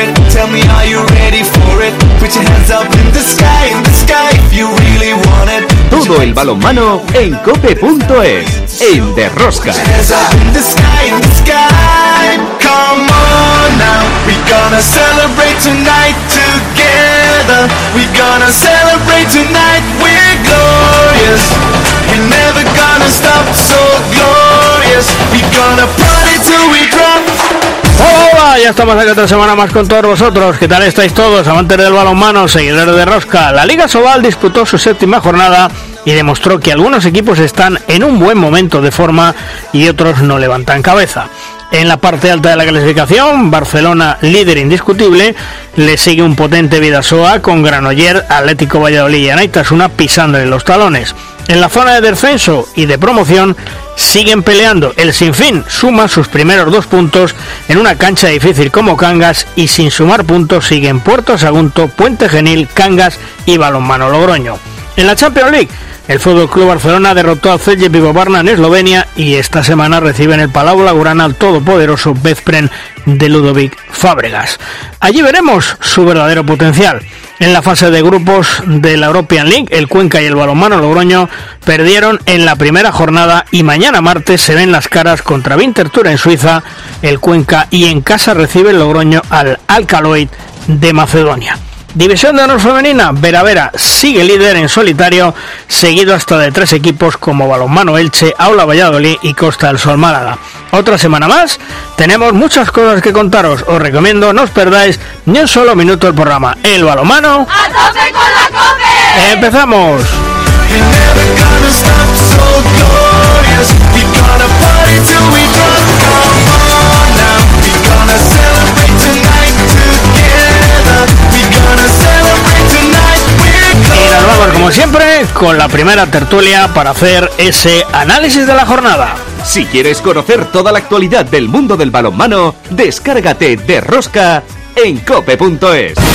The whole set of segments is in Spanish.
it. Tell me, are you ready for it? Put your hands up in the sky, in the sky if you really want it. Todo el balonmano en cope.es, en Derrosca. Hands up ya estamos aquí otra semana más con todos vosotros. ¿Qué tal estáis todos, amantes del balonmano, seguidores de Rosca? La Liga Sobal disputó su séptima jornada y demostró que algunos equipos están en un buen momento de forma y otros no levantan cabeza. En la parte alta de la clasificación, Barcelona, líder indiscutible, le sigue un potente Vidasoa con Granoller, Atlético Valladolid y Anaitasuna pisándole los talones. En la zona de descenso y de promoción siguen peleando. El Sinfín suma sus primeros dos puntos en una cancha difícil como Cangas y sin sumar puntos siguen Puerto Sagunto, Puente Genil, Cangas y Balonmano Logroño. En la Champions League, el Fútbol Club Barcelona derrotó al Celje Pivovarna en Eslovenia y esta semana recibe en el Palau Laurana al todopoderoso Bezpren de Ludovic Fábregas. Allí veremos su verdadero potencial. En la fase de grupos de la European League, el Cuenca y el Balonmano Logroño perdieron en la primera jornada y mañana martes se ven las caras contra Winterthur en Suiza, el Cuenca y en casa recibe el Logroño al Alcaloid de Macedonia. División de honor femenina, Vera Vera sigue líder en solitario, seguido hasta de tres equipos como Balonmano Elche, Aula Valladolid y Costa del Sol Málaga. Otra semana más, tenemos muchas cosas que contaros, os recomiendo no os perdáis ni un solo minuto del programa. El balonmano, ¡A tope con la cope! empezamos. Vamos como siempre con la primera tertulia para hacer ese análisis de la jornada. Si quieres conocer toda la actualidad del mundo del balonmano, descárgate de Rosca en cope.es.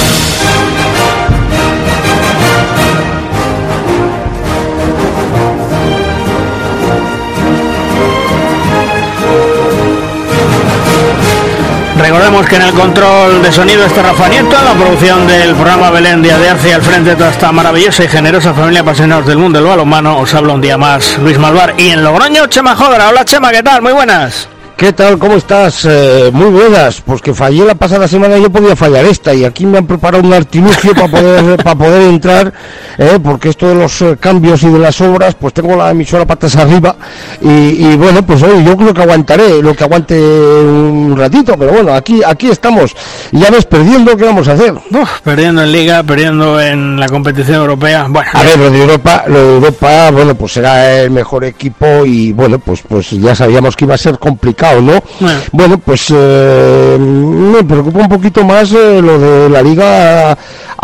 Recordemos que en el control de sonido está Rafa Nieto, la producción del programa Belén Día de Arce al frente de toda esta maravillosa y generosa familia apasionados del mundo del balonmano, os habla un día más Luis Malvar y en Logroño Chema Jodra. Hola Chema, ¿qué tal? Muy buenas. ¿Qué tal? ¿Cómo estás? Eh, muy buenas. Pues que fallé la pasada semana y yo podía fallar esta y aquí me han preparado un artilugio para poder para poder entrar, eh, porque esto de los eh, cambios y de las obras, pues tengo la emisora patas arriba y, y bueno, pues oye, yo creo que aguantaré lo que aguante un ratito, pero bueno, aquí aquí estamos. Y ya ves, perdiendo, ¿qué vamos a hacer? Uf, perdiendo en Liga, perdiendo en la competición europea. Bueno, A ver, lo de Europa, lo de Europa, bueno, pues será el mejor equipo y bueno, pues pues ya sabíamos que iba a ser complicado, ¿no? Bueno. Bueno, pues eh, me preocupa un poquito más eh, lo de la Liga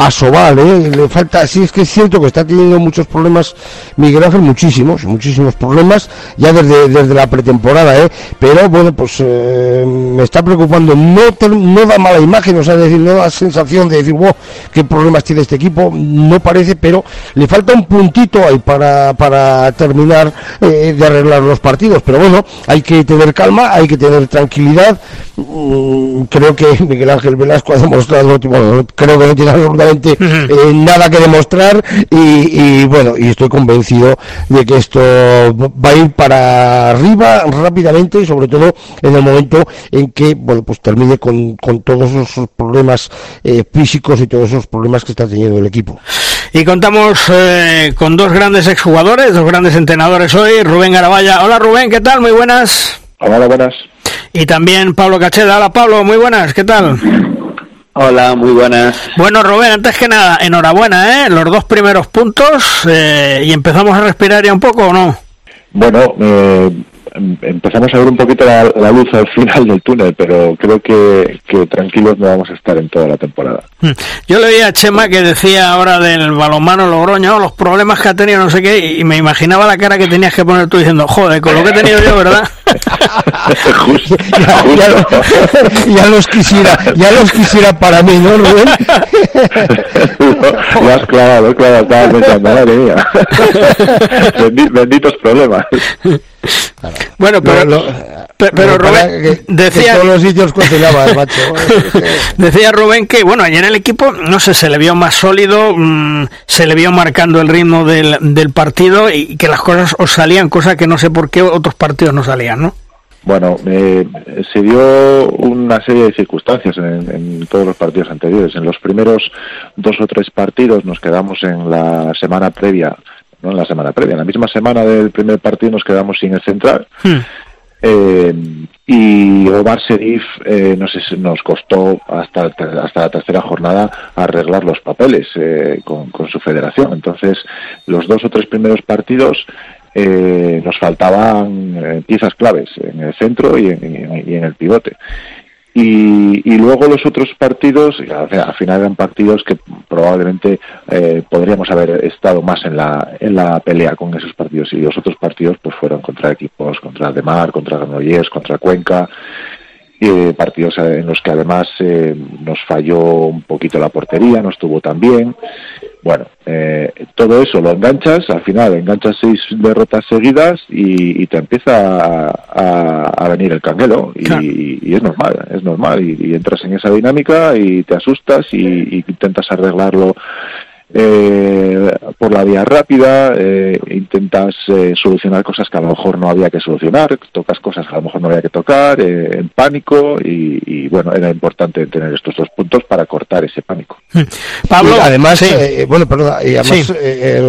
Asobal, ¿eh? Le falta, sí es que es cierto que está teniendo muchos problemas Miguel Ángel, muchísimos, muchísimos problemas ya desde, desde la pretemporada, ¿eh? Pero bueno, pues eh, me está preocupando, no, no da mala imagen, o sea, decir, no da sensación de decir, wow, qué problemas tiene este equipo, no parece, pero le falta un puntito ahí para, para terminar eh, de arreglar los partidos, pero bueno, hay que tener calma, hay que tener tranquilidad, Mm, creo que Miguel Ángel Velasco ha demostrado, bueno, creo que no tiene absolutamente eh, nada que demostrar y, y, bueno, y estoy convencido de que esto va a ir para arriba rápidamente y sobre todo en el momento en que, bueno, pues termine con, con todos esos problemas eh, físicos y todos esos problemas que está teniendo el equipo. y contamos eh, con dos grandes exjugadores, dos grandes entrenadores hoy. Rubén Garabaya. Hola Rubén, ¿qué tal? Muy buenas. Hola, buenas. Y también Pablo Cacheda. Hola Pablo, muy buenas, ¿qué tal? Hola, muy buenas. Bueno, Rubén, antes que nada, enhorabuena, ¿eh? Los dos primeros puntos eh, y empezamos a respirar ya un poco, ¿o no? Bueno, eh, empezamos a ver un poquito la, la luz al final del túnel, pero creo que, que tranquilos no vamos a estar en toda la temporada. Mm. Yo le oía a Chema que decía ahora del balonmano Logroño, los problemas que ha tenido, no sé qué, y me imaginaba la cara que tenías que poner tú diciendo, joder, con lo que he tenido yo, ¿verdad? justo, Ya, ya- justo. ya los quisiera, ya los quisiera para mí, ¿no, Rubén? Lo has clavado, clavado, estaba pensando, madre mía. Bendi- benditos problemas. Bueno, pero, pero, Rubén decía todos los sitios macho. decía Rubén que bueno, ayer el equipo no sé, se le vio más sólido, mm, se le vio marcando el ritmo del, del partido y que las cosas os salían, cosa que no sé por qué otros partidos no salían, ¿no? Bueno, eh, se dio una serie de circunstancias en, todos los partidos anteriores. En los primeros dos o tres partidos nos quedamos en la semana previa, no en la semana previa, en la misma semana del primer partido nos quedamos sin el central. Hmm. Eh, y Omar Serif eh, nos, nos costó hasta, hasta la tercera jornada arreglar los papeles con, con, su federación. Entonces, los dos o tres primeros partidos eh, nos faltaban eh, piezas claves en el centro y en, el pivote. Y, luego los otros partidos, al final eran partidos que probablemente eh, podríamos haber estado más en la, en la pelea con esos partidos. Y los otros partidos pues fueron contra equipos, contra Aldemar, contra Granollers, contra Cuenca. Eh, partidos en los que además nos falló un poquito la portería, no estuvo tan bien. Bueno, eh, todo eso lo enganchas, al final enganchas seis derrotas seguidas y, te empieza a, venir el canguelo. Y, es normal, es normal. Y, entras en esa dinámica y te asustas y, intentas arreglarlo eh, por la vía rápida, eh, intentas eh, solucionar cosas que a lo mejor no había que solucionar, tocas cosas que a lo mejor no había que tocar, eh, en pánico, y, bueno, era importante tener estos dos puntos para cortar ese pánico. Pablo, además, bueno, perdón, y además,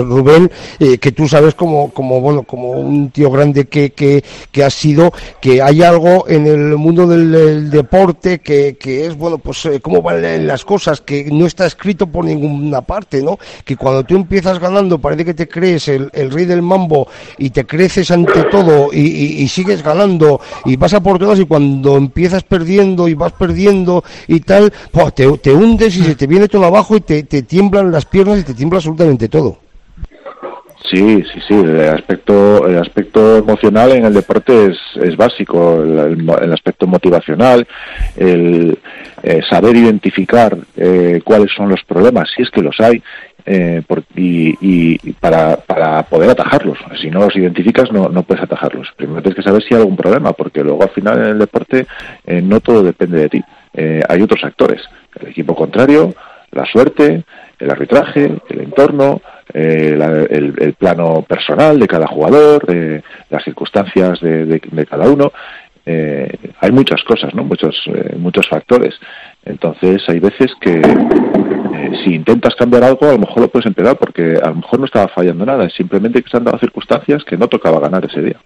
Rubén, que tú sabes como, como, bueno, como un tío grande que, que, que ha sido, que hay algo en el mundo del, deporte que, que es, bueno, pues cómo van las cosas, que no está escrito por ninguna parte, ¿no? Que cuando tú empiezas ganando parece que te crees el, rey del mambo y te creces ante todo y, sigues ganando y vas a por todas y cuando empiezas perdiendo y vas perdiendo y tal, pues te, te hundes y se te viene abajo y te, te tiemblan las piernas y te tiembla absolutamente todo. Sí, sí, sí. El aspecto, el aspecto emocional en el deporte es, es básico. El, aspecto motivacional, el eh, saber identificar eh, cuáles son los problemas, si es que los hay, eh, y, para, para, poder atajarlos. Si no los identificas, no, no puedes atajarlos. Primero tienes que saber si hay algún problema, porque luego al final en el deporte no todo depende de ti. hay otros actores. El equipo contrario, la suerte, el arbitraje, el entorno, eh, el, plano personal de cada jugador, eh, las circunstancias de, cada uno. Eh, hay muchas cosas, ¿no? Muchos, muchos factores. Entonces hay veces que si intentas cambiar algo, a lo mejor lo puedes empeorar porque a lo mejor no estaba fallando nada, simplemente que se han dado circunstancias que no tocaba ganar ese día.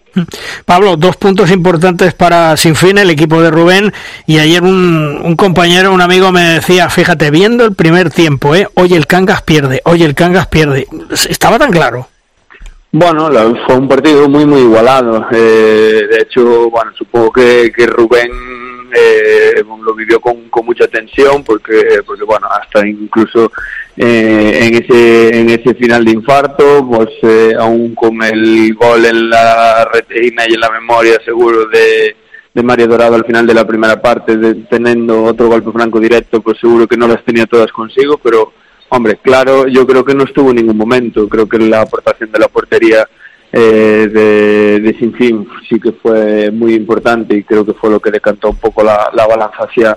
Pablo, dos puntos importantes para Sinfín, el equipo de Rubén, y ayer un, un, compañero, un amigo me decía, fíjate, viendo el primer tiempo, ¿eh? oye, el Cangas pierde, oye, el Cangas pierde, estaba tan claro. Bueno, fue un partido muy, muy igualado. Eh, de hecho, bueno, supongo que, que Rubén eh, lo vivió con, con, mucha tensión porque, bueno, hasta incluso eh, en ese en ese final de infarto, pues eh, aún con el gol en la retina y en la memoria seguro de, de Mario Dorado al final de la primera parte, de, teniendo otro golpe franco directo, pues seguro que no las tenía todas consigo, pero hombre, claro, yo creo que no estuvo en ningún momento, creo que la aportación de la portería eh, de, de Sinfín sí que fue muy importante y creo que fue lo que decantó un poco la, balanza hacia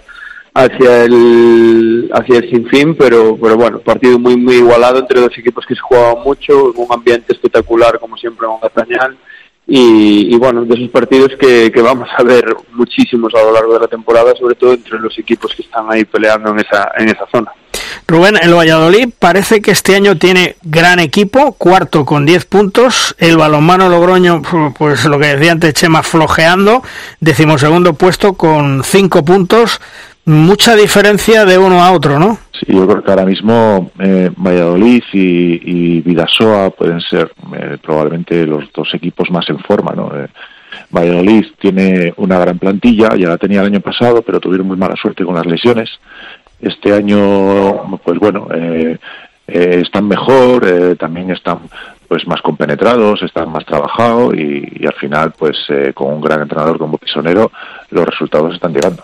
hacia el hacia el Sinfín, pero pero bueno, partido muy muy igualado entre dos equipos que se jugaban mucho, un ambiente espectacular como siempre en Gatañal y, y, bueno, de esos partidos que, que, vamos a ver muchísimos a lo largo de la temporada, sobre todo entre los equipos que están ahí peleando en esa, en esa zona. Rubén, el Valladolid parece que este año tiene gran equipo, cuarto con 10 puntos, el balonmano Logroño, pues lo que decía antes Chema, flojeando, decimosegundo puesto con 5 puntos, mucha diferencia de uno a otro, ¿no? Sí, yo creo que ahora mismo eh, Valladolid y, Vidasoa pueden ser eh, probablemente los dos equipos más en forma, ¿no? Eh, Valladolid tiene una gran plantilla, ya la tenía el año pasado, pero tuvieron muy mala suerte con las lesiones. Este año, pues bueno, están mejor, también están pues más compenetrados, están más trabajados y, al final, pues con un gran entrenador como Pisonero, los resultados están llegando.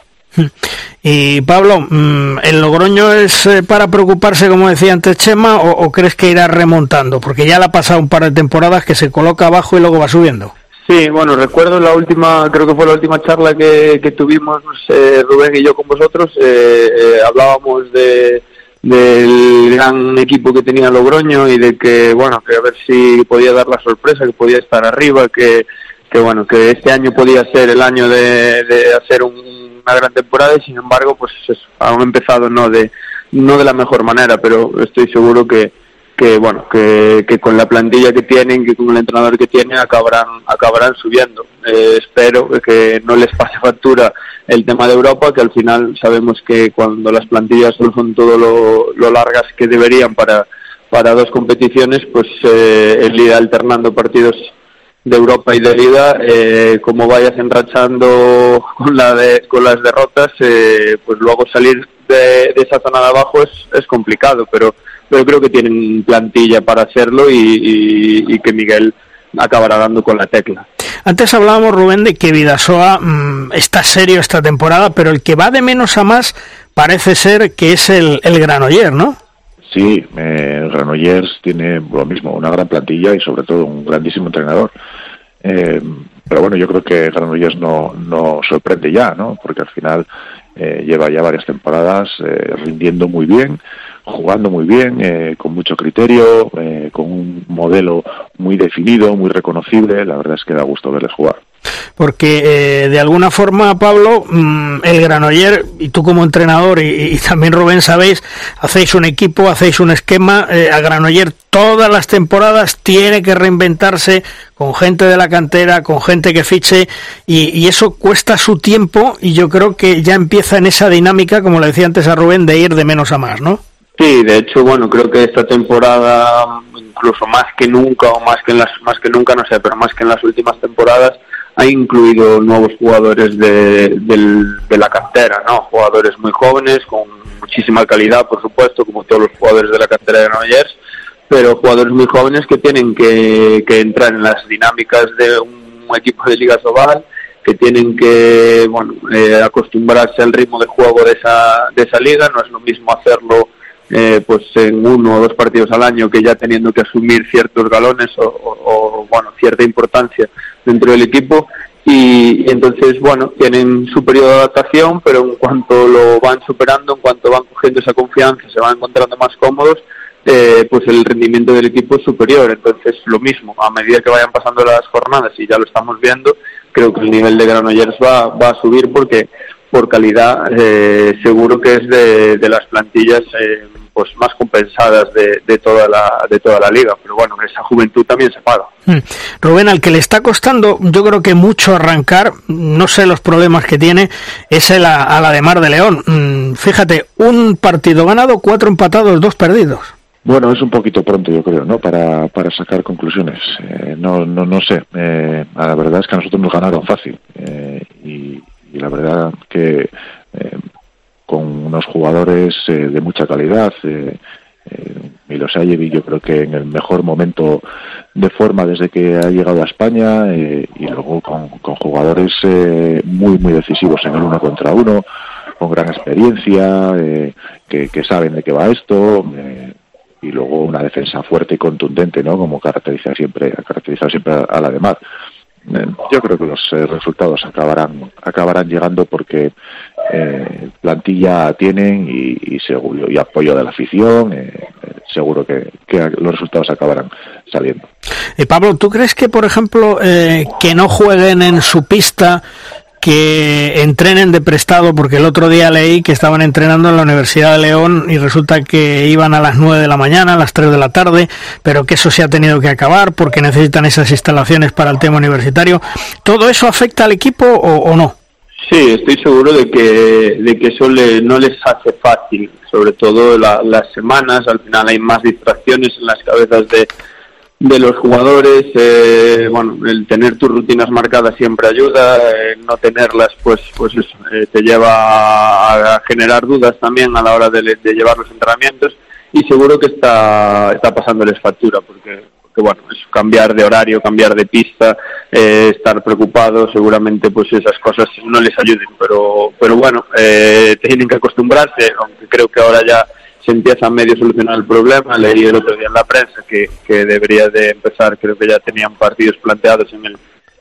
Y Pablo, mm, ¿el Logroño es eh, para preocuparse, como decía antes Chema, o, crees que irá remontando? Porque ya le ha pasado un par de temporadas que se coloca abajo y luego va subiendo. Sí, bueno, recuerdo la última, creo que fue la última charla que, que tuvimos eh, Rubén y yo con vosotros, eh, eh, hablábamos de del gran equipo que tenía Logroño y de que, bueno, que a ver si podía dar la sorpresa, que podía estar arriba, que, que bueno, que este año podía ser el año de, de hacer una gran temporada y sin embargo, pues han empezado no de, no de la mejor manera, pero estoy seguro que, que bueno que, que, con la plantilla que tienen que con el entrenador que tienen acabarán acabarán subiendo. Eh, espero que no les pase factura el tema de Europa que al final sabemos que cuando las plantillas no son todo lo, largas que deberían para para dos competiciones pues eh, el ir alternando partidos de Europa y de Liga eh, como vayas enrachando con la de, con las derrotas eh, pues luego salir de, de esa zona de abajo es, es complicado pero pero creo que tienen plantilla para hacerlo y, que Miguel acabará dando con la tecla. Antes hablábamos, Rubén, de que Vidasoa mm, está serio esta temporada, pero el que va de menos a más parece ser que es el, el Granoller, ¿no? Sí, eh, Granollers tiene lo mismo, una gran plantilla y sobre todo un grandísimo entrenador. Eh, pero bueno, yo creo que Granollers no, no sorprende ya, ¿no? Porque al final eh, lleva ya varias temporadas eh, rindiendo muy bien, jugando muy bien, eh, con mucho criterio, eh, con un modelo muy definido, muy reconocible. La verdad es que da gusto verles jugar. Porque eh, de alguna forma, Pablo, mm, el Granoller, y tú como entrenador, y, también Rubén, sabéis, hacéis un equipo, hacéis un esquema. Eh, a Granoller todas las temporadas tiene que reinventarse con gente de la cantera, con gente que fiche, y, y, eso cuesta su tiempo, y yo creo que ya empieza en esa dinámica, como le decía antes a Rubén, de ir de menos a más, ¿no? Sí, de hecho, bueno, creo que esta temporada, incluso más que nunca, o más que en las, más que nunca, no sé, pero más que en las últimas temporadas, ha incluido nuevos jugadores de, de la cantera, ¿no? Jugadores muy jóvenes, con muchísima calidad, por supuesto, como todos los jugadores de la cantera de Granollers, pero jugadores muy jóvenes que tienen que, que entrar en las dinámicas de un equipo de Liga Sobal, que tienen que, bueno, eh, acostumbrarse al ritmo de juego de esa, de esa liga, no es lo mismo hacerlo eh, pues en uno o dos partidos al año que ya teniendo que asumir ciertos galones o, bueno cierta importancia dentro del equipo y, entonces bueno tienen su periodo de adaptación pero en cuanto lo van superando en cuanto van cogiendo esa confianza se van encontrando más cómodos eh, pues el rendimiento del equipo es superior. Entonces lo mismo a medida que vayan pasando las jornadas y ya lo estamos viendo creo que el nivel de Granollers va, va a subir porque por calidad eh, seguro que es de, de las plantillas eh, pues más compensadas de, de, toda la de toda la liga pero bueno esa juventud también se paga hmm. Rubén al que le está costando yo creo que mucho arrancar no sé los problemas que tiene es el a, la de Mar de León mm, fíjate un partido ganado cuatro empatados dos perdidos bueno, es un poquito pronto, yo creo, ¿no? Para, para sacar conclusiones. Eh, no, no, no sé. Eh, la verdad es que a nosotros nos ganaron fácil. Eh, y, y la verdad que eh, con unos jugadores eh, de mucha calidad. Eh, eh, Milosevic yo creo que en el mejor momento de forma desde que ha llegado a España eh, y luego con, jugadores eh, muy muy decisivos en el uno contra uno con gran experiencia eh, que, saben de qué va esto eh, y luego una defensa fuerte y contundente no como caracteriza siempre ha caracterizado siempre a, a la de Mar yo creo que los eh, resultados acabarán acabarán llegando porque eh, plantilla tienen y, seguro y apoyo de la afición eh, seguro que, los resultados acabarán saliendo. Eh, Pablo tú crees que por ejemplo eh, que no jueguen en su pista que entrenen de prestado, porque el otro día leí que estaban entrenando en la Universidad de León y resulta que iban a las 9 de la mañana, a las 3 de la tarde, pero que eso se ha tenido que acabar porque necesitan esas instalaciones para el tema universitario. ¿Todo eso afecta al equipo o, o no? Sí, estoy seguro de que, de que eso le, no les hace fácil, sobre todo la, las semanas, al final hay más distracciones en las cabezas de, de los jugadores, eh, bueno, el tener tus rutinas marcadas siempre ayuda, eh, no tenerlas pues pues eso, eh, te lleva a, generar dudas también a la hora de, de, llevar los entrenamientos y seguro que está, está pasándoles factura porque, porque bueno, es cambiar de horario, cambiar de pista, eh, estar preocupado, seguramente pues esas cosas no les ayuden, pero, pero bueno, eh, tienen que acostumbrarse, aunque creo que ahora ya se empieza a medio solucionar el problema. Leí el otro día en la prensa que, que debería de empezar, creo que ya tenían partidos planteados en el,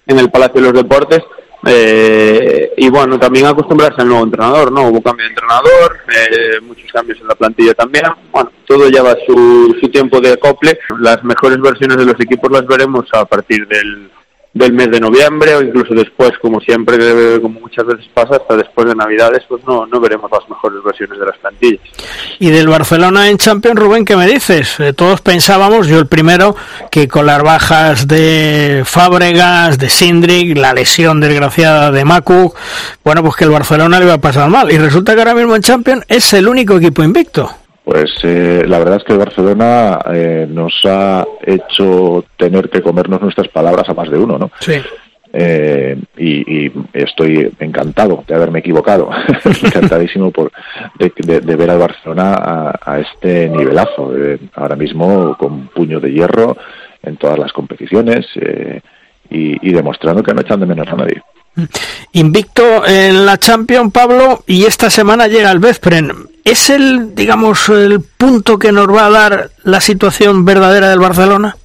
en el Palacio de los Deportes. Eh, y bueno, también acostumbrarse al nuevo entrenador, ¿no? Hubo cambio de entrenador, eh, muchos cambios en la plantilla también. Bueno, todo lleva su, su tiempo de acople. Las mejores versiones de los equipos las veremos a partir del, del mes de noviembre o incluso después, como siempre, como muchas veces pasa, hasta después de Navidades, pues no, no veremos las mejores versiones de las plantillas. Y del Barcelona en Champions, Rubén, ¿qué me dices? Eh, todos pensábamos, yo el primero, que con las bajas de Fábregas, de Sindrick, la lesión desgraciada de Macu, bueno, pues que el Barcelona le iba a pasar mal. Y resulta que ahora mismo en Champions es el único equipo invicto. Pues eh, la verdad es que el Barcelona eh, nos ha hecho tener que comernos nuestras palabras a más de uno, ¿no? Sí. Eh, y, y, estoy encantado de haberme equivocado, encantadísimo por de, de, ver al Barcelona a, a este nivelazo, ahora mismo con puño de hierro en todas las competiciones y, y demostrando que no echan de menos a nadie. Invicto en la Champions, Pablo, y esta semana llega el Veszprem. ¿Es el, digamos, el punto que nos va a dar la situación verdadera del Barcelona?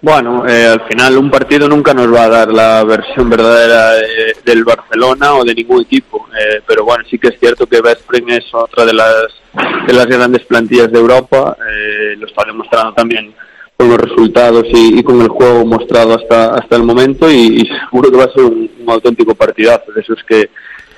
Bueno, eh, al final un partido nunca nos va a dar la versión verdadera de, del Barcelona o de ningún equipo, eh, pero bueno, sí que es cierto que Veszprem es otra de las, de las grandes plantillas de Europa, eh, lo está demostrando también con los resultados y, con el juego mostrado hasta hasta el momento y, seguro que va a ser un, un, auténtico partidazo de esos que,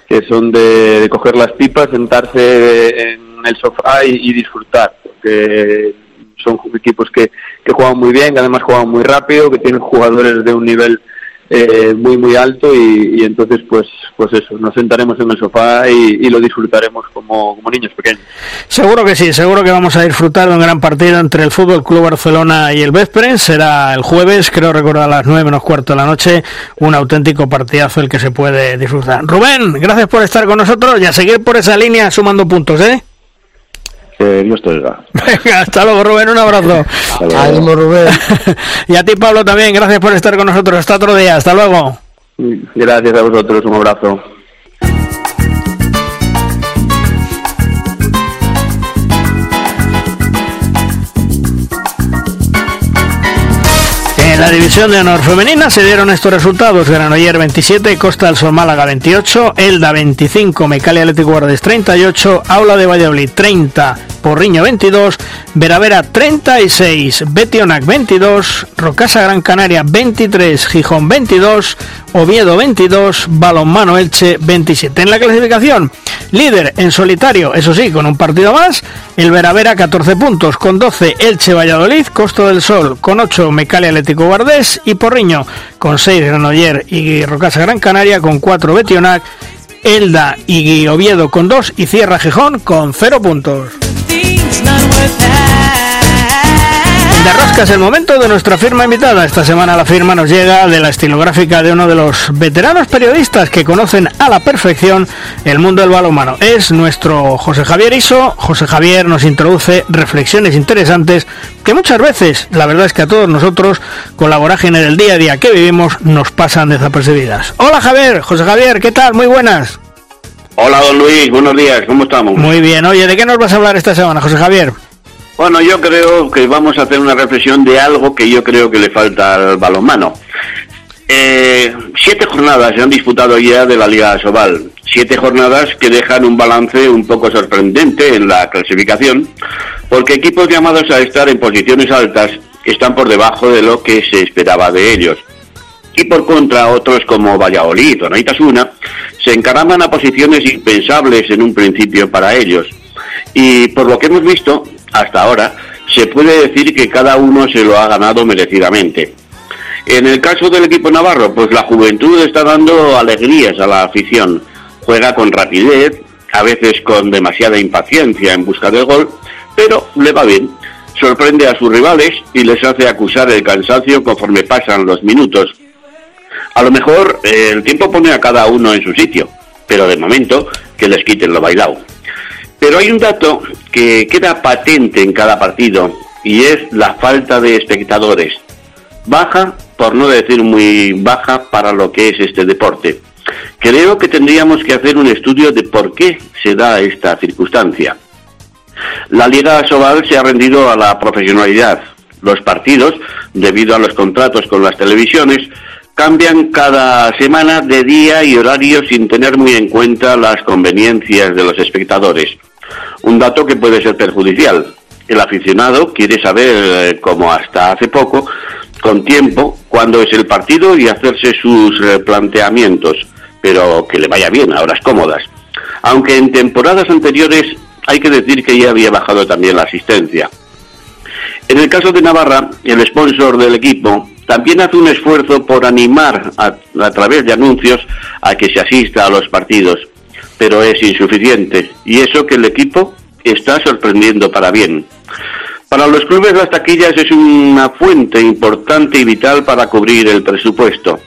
que son de, de, coger las pipas, sentarse en el sofá y, y, disfrutar, porque son equipos que, que juegan muy bien, que además juegan muy rápido, que tienen jugadores de un nivel eh, muy muy alto y, y, entonces pues pues eso nos sentaremos en el sofá y, lo disfrutaremos como, como niños pequeños. Seguro que sí seguro que vamos a disfrutar de un gran partido entre el Fútbol Club Barcelona y el Veszprem será el jueves creo recordar a las nueve menos cuarto de la noche. Un auténtico partidazo el que se puede disfrutar. Rubén gracias por estar con nosotros y a seguir por esa línea sumando puntos eh que Dios te oiga. Venga, hasta luego Rubén, un abrazo. Ánimo Rubén. y a ti Pablo también, gracias por estar con nosotros. Hasta otro día, hasta luego. Gracias a vosotros, un abrazo. En la división de honor femenina se dieron estos resultados: Granoller 27, Costa del Sol Málaga 28, Elda 25, Mecalia Atlético Guardes 38, Aula de Valladolid 30, Porriño 22, Veravera 36, Betionac 22, Rocasa Gran Canaria 23, Gijón 22, Oviedo 22, Balonmano Elche 27. En la clasificación, líder en solitario, eso sí, con un partido más, el Veravera 14 puntos, con 12 Elche Valladolid, Costo del Sol con 8 Mecalia Atlético Guardés y Porriño con 6 Granoller y Rocasa Gran Canaria con 4 Betionac, Elda y Oviedo con 2 y cierra Gijón con 0 puntos. De Rosca es el momento de nuestra firma invitada. Esta semana la firma nos llega de la estilográfica de uno de los veteranos periodistas que conocen a la perfección el mundo del balonmano. Es nuestro José Javier Iso. José Javier nos introduce reflexiones interesantes que muchas veces, la verdad es que a todos nosotros, con la vorágine del día a día que vivimos, nos pasan desapercibidas. Hola Javier, José Javier, ¿qué tal? Muy buenas. Hola, don Luis, buenos días, ¿cómo estamos? Muy bien, oye, ¿de qué nos vas a hablar esta semana, José Javier? Bueno, yo creo que vamos a hacer una reflexión de algo que yo creo que le falta al balonmano. Eh, siete jornadas se han disputado ya de la Liga Sobal. Siete jornadas que dejan un balance un poco sorprendente en la clasificación, porque equipos llamados a estar en posiciones altas están por debajo de lo que se esperaba de ellos. Y por contra, otros como Valladolid o Naitasuna se encaraman a posiciones impensables en un principio para ellos. Y por lo que hemos visto, hasta ahora, se puede decir que cada uno se lo ha ganado merecidamente. En el caso del equipo navarro, pues la juventud está dando alegrías a la afición. Juega con rapidez, a veces con demasiada impaciencia en busca del gol, pero le va bien. Sorprende a sus rivales y les hace acusar el cansancio conforme pasan los minutos. A lo mejor eh, el tiempo pone a cada uno en su sitio, pero de momento que les quiten lo bailado. Pero hay un dato que queda patente en cada partido y es la falta de espectadores. Baja, por no decir muy baja, para lo que es este deporte. Creo que tendríamos que hacer un estudio de por qué se da esta circunstancia. La Liga Sobal se ha rendido a la profesionalidad. Los partidos, debido a los contratos con las televisiones, cambian cada semana de día y horario sin tener muy en cuenta las conveniencias de los espectadores. Un dato que puede ser perjudicial. El aficionado quiere saber, eh, como hasta hace poco, con tiempo, cuándo es el partido y hacerse sus eh, planteamientos, pero que le vaya bien a horas cómodas. Aunque en temporadas anteriores hay que decir que ya había bajado también la asistencia. En el caso de Navarra, el sponsor del equipo también hace un esfuerzo por animar a, través de anuncios a que se asista a los partidos, pero es insuficiente y eso que el equipo está sorprendiendo para bien. Para los clubes las taquillas es una fuente importante y vital para cubrir el presupuesto.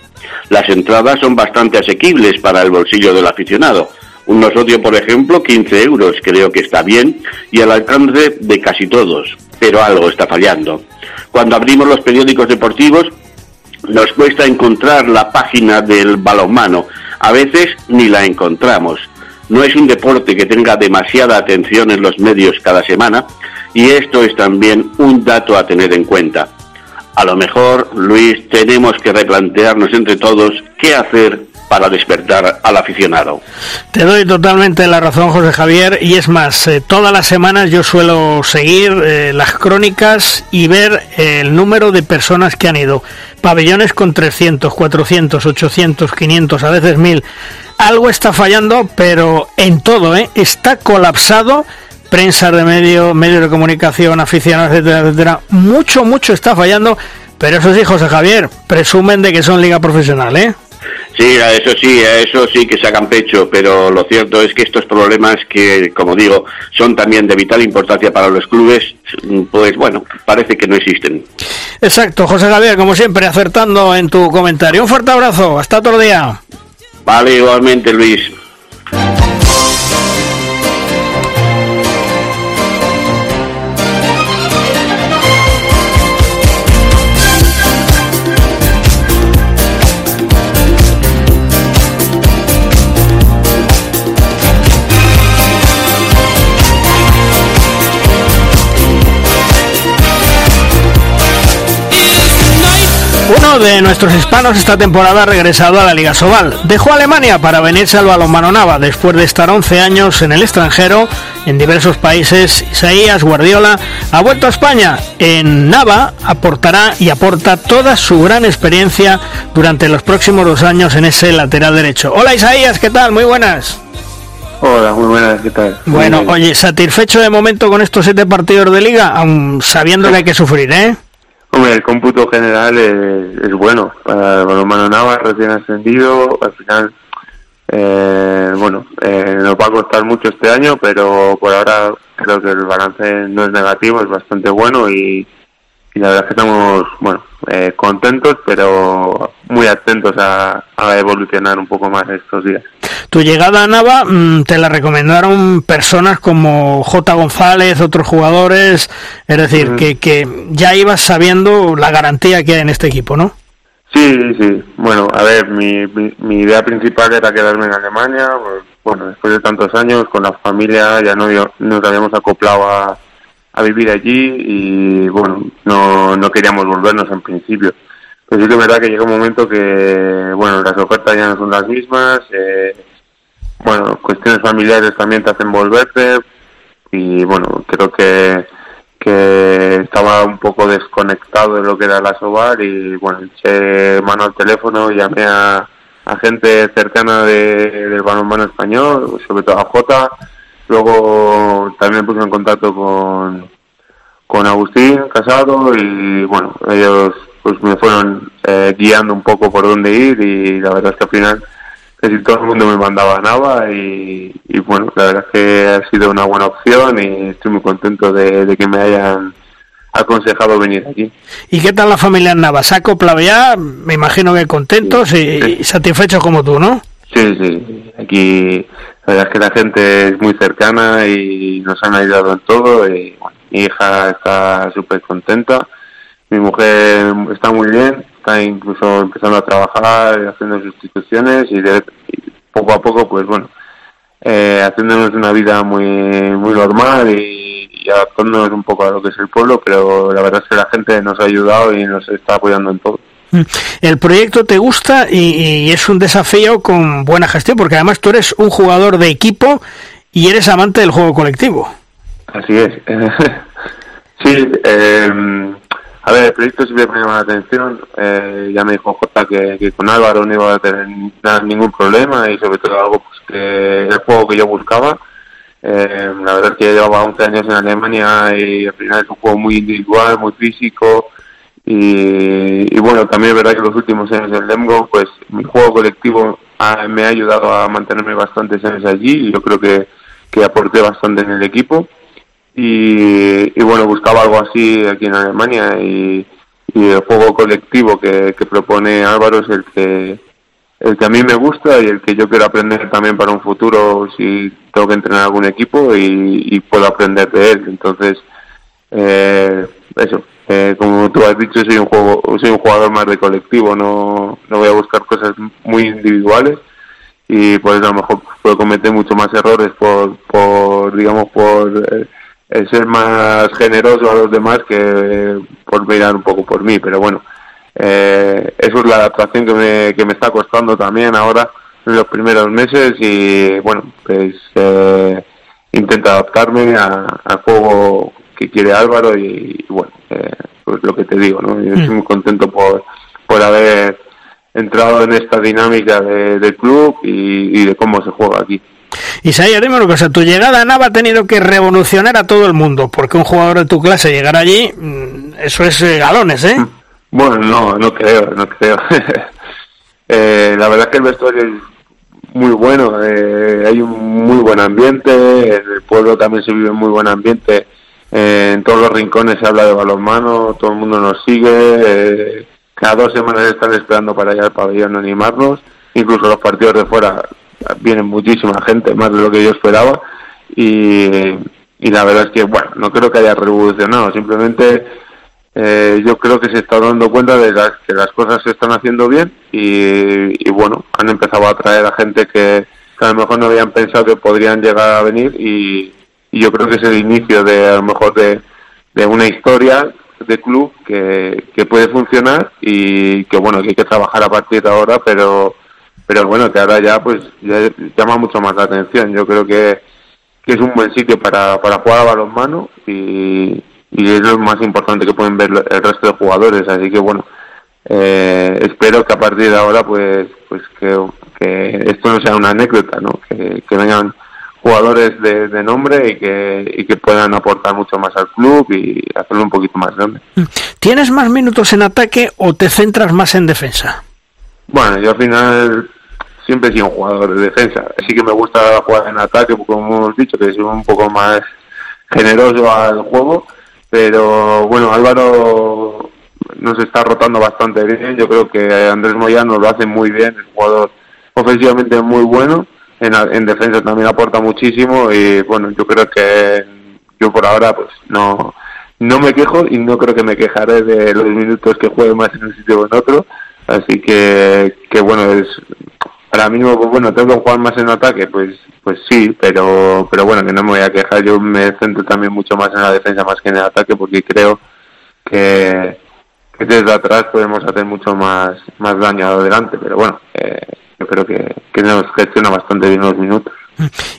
Las entradas son bastante asequibles para el bolsillo del aficionado. Un nosodio, por ejemplo, 15 euros, creo que está bien, y al alcance de casi todos, pero algo está fallando. Cuando abrimos los periódicos deportivos, nos cuesta encontrar la página del balonmano. A veces ni la encontramos. No es un deporte que tenga demasiada atención en los medios cada semana y esto es también un dato a tener en cuenta. A lo mejor, Luis, tenemos que replantearnos entre todos qué hacer para despertar al aficionado. Te doy totalmente la razón, José Javier, y es más, eh, todas las semanas yo suelo seguir eh, las crónicas y ver eh, el número de personas que han ido. Pabellones con 300, 400, 800, 500, a veces 1000. Algo está fallando, pero en todo, está colapsado prensa de medio, medios de comunicación, aficionados, etcétera, etcétera. Mucho, mucho está fallando, pero esos hijos de Javier presumen de que son liga profesional, ¿eh? Sí, a eso sí, a eso sí que sacan pecho, pero lo cierto es que estos problemas que, como digo, son también de vital importancia para los clubes, pues bueno, parece que no existen. Exacto, José Javier, como siempre, acertando en tu comentario. Un fuerte abrazo, hasta otro día. Vale, igualmente, Luis. Uno de nuestros hispanos esta temporada ha regresado a la Liga Sobal. Dejó Alemania para venirse al balonmano Nava después de estar 11 años en el extranjero en diversos países. Isaías Guardiola ha vuelto a España. En Nava aportará y aporta toda su gran experiencia durante los próximos dos años en ese lateral derecho. Hola Isaías, ¿qué tal? Muy buenas. Hola, muy buenas, ¿qué tal? Bueno, oye, satisfecho de momento con estos siete partidos de liga, aun sabiendo que hay que sufrir, ¿eh? El cómputo general es, bueno para el balonmano Nava, recién ascendido, al final, eh, bueno, eh, nos va a costar mucho este año, pero por ahora creo que el balance no es negativo, es bastante bueno y, y la verdad es que estamos, bueno, eh, contentos, pero muy atentos a, a, evolucionar un poco más estos días. Tu llegada a Nava mmm, te la recomendaron personas como J. González, otros jugadores, es decir, mm. que, que ya ibas sabiendo la garantía que hay en este equipo, ¿no? Sí, sí. Bueno, a ver, mi, mi, mi idea principal era quedarme en Alemania. Pues, bueno, después de tantos años con la familia ya no nos habíamos acoplado a a vivir allí y bueno, no, no queríamos volvernos en principio. Pero sí que es verdad que llega un momento que, bueno, las ofertas ya no son las mismas, eh, bueno, cuestiones familiares también te hacen volverte y bueno, creo que, que estaba un poco desconectado de lo que era la SOBAR y bueno, eché mano al teléfono, llamé a, gente cercana de, del balonmano español, sobre todo a Jota, Luego también me puse en contacto con, con Agustín Casado y bueno, ellos pues me fueron eh, guiando un poco por dónde ir y la verdad es que al final casi todo el mundo me mandaba Nava y, y bueno, la verdad es que ha sido una buena opción y estoy muy contento de, de que me hayan aconsejado venir aquí. ¿Y qué tal la familia en Nava? ¿Se ha acoplado ya? Me imagino que contentos y, sí. y satisfechos como tú, ¿no? Sí, sí. Aquí la verdad es que la gente es muy cercana y nos han ayudado en todo. Y, bueno, mi hija está súper contenta. Mi mujer está muy bien, está incluso empezando a trabajar, haciendo sustituciones y, poco a poco, pues bueno, eh, haciéndonos una vida muy muy normal y, adaptándonos un poco a lo que es el pueblo, pero la verdad es que la gente nos ha ayudado y nos está apoyando en todo. Mm. El proyecto te gusta y, es un desafío con buena gestión, porque además tú eres un jugador de equipo y eres amante del juego colectivo. Así es. sí, eh, a ver, el proyecto siempre me llama la atención. Eh, ya me dijo Jota que, con Álvaro no iba a tener ningún problema y sobre todo algo pues, que el juego que yo buscaba. Eh, la verdad es que llevaba 11 años en Alemania y al final es un juego muy individual, muy físico. Y, bueno, también es verdad que los últimos años del Lemgo, pues mi juego colectivo me ha ayudado a mantenerme bastantes años allí y yo creo que, que aporté bastante en el equipo. Y, bueno, buscaba algo así aquí en Alemania y, el juego colectivo que, propone Álvaro es el que el que a mí me gusta y el que yo quiero aprender también para un futuro si tengo que entrenar algún equipo y, puedo aprender de él. Entonces, eh, eso, eh, como tú has dicho, soy un, juego, soy un jugador más de colectivo, no, no voy a buscar cosas muy individuales y por eso a lo mejor puedo cometer mucho más errores por, por digamos, por... Eh, ser más generoso a los demás que por mirar un poco por mí, pero bueno, eh, eso es la adaptación que me, que me está costando también ahora en los primeros meses y bueno, pues eh, intento adaptarme al juego que quiere Álvaro y, bueno, eh, pues lo que te digo, ¿no? Yo estoy muy contento por, por haber entrado en esta dinámica de, del club y de cómo se juega aquí. Isaías, dime una cosa, tu llegada a Nava ha tenido que revolucionar a todo el mundo, porque un jugador de tu clase llegar allí, mm, eso es eh, galones, ¿eh? Bueno, no, no creo, no creo. eh, la verdad es que el vestuario es muy bueno, eh, hay un muy buen ambiente, en el pueblo también se vive muy buen ambiente, eh, en todos los rincones se habla de balonmano, todo el mundo nos sigue, cada dos semanas están esperando para ir al pabellón a animarnos, incluso los partidos de fuera viene muchísima gente, más de lo que yo esperaba, y, la verdad es que, bueno, no creo que haya revolucionado, simplemente eh, yo creo que se está dando cuenta de que las cosas se están haciendo bien y, bueno, han empezado a atraer a gente que, a lo mejor no habían pensado que podrían llegar a venir y, yo creo que es el inicio de a lo mejor de, de una historia de club que, que puede funcionar y que bueno que hay que trabajar a partir de ahora pero pero bueno, que ahora ya pues llama mucho más la atención. Yo creo que, es un buen sitio para, para jugar a balonmano y, y es lo más importante que pueden ver el resto de jugadores. Así que bueno, eh, espero que a partir de ahora pues pues que, esto no sea una anécdota, ¿no? Que, vengan jugadores de, de, nombre y que, y que puedan aportar mucho más al club y hacerlo un poquito más grande. ¿Tienes más minutos en ataque o te centras más en defensa? Bueno, yo al final siempre he sido un jugador de defensa. Así que me gusta jugar en ataque, como hemos dicho, que soy un poco más generoso al juego. Pero bueno, Álvaro nos está rotando bastante bien. Yo creo que Andrés Moyano lo hace muy bien, es un jugador ofensivamente muy bueno. En, en defensa también aporta muchísimo y bueno, yo creo que yo por ahora pues no, no me quejo y no creo que me quejaré de los minutos que juegue más en un sitio o en otro. Así que, que bueno, es ahora mismo, pues bueno, tengo que jugar más en ataque, pues pues sí, pero pero bueno, que no me voy a quejar, yo me centro también mucho más en la defensa más que en el ataque porque creo que, desde atrás podemos hacer mucho más más daño adelante, pero bueno, eh, yo creo que, que nos gestiona bastante bien los minutos.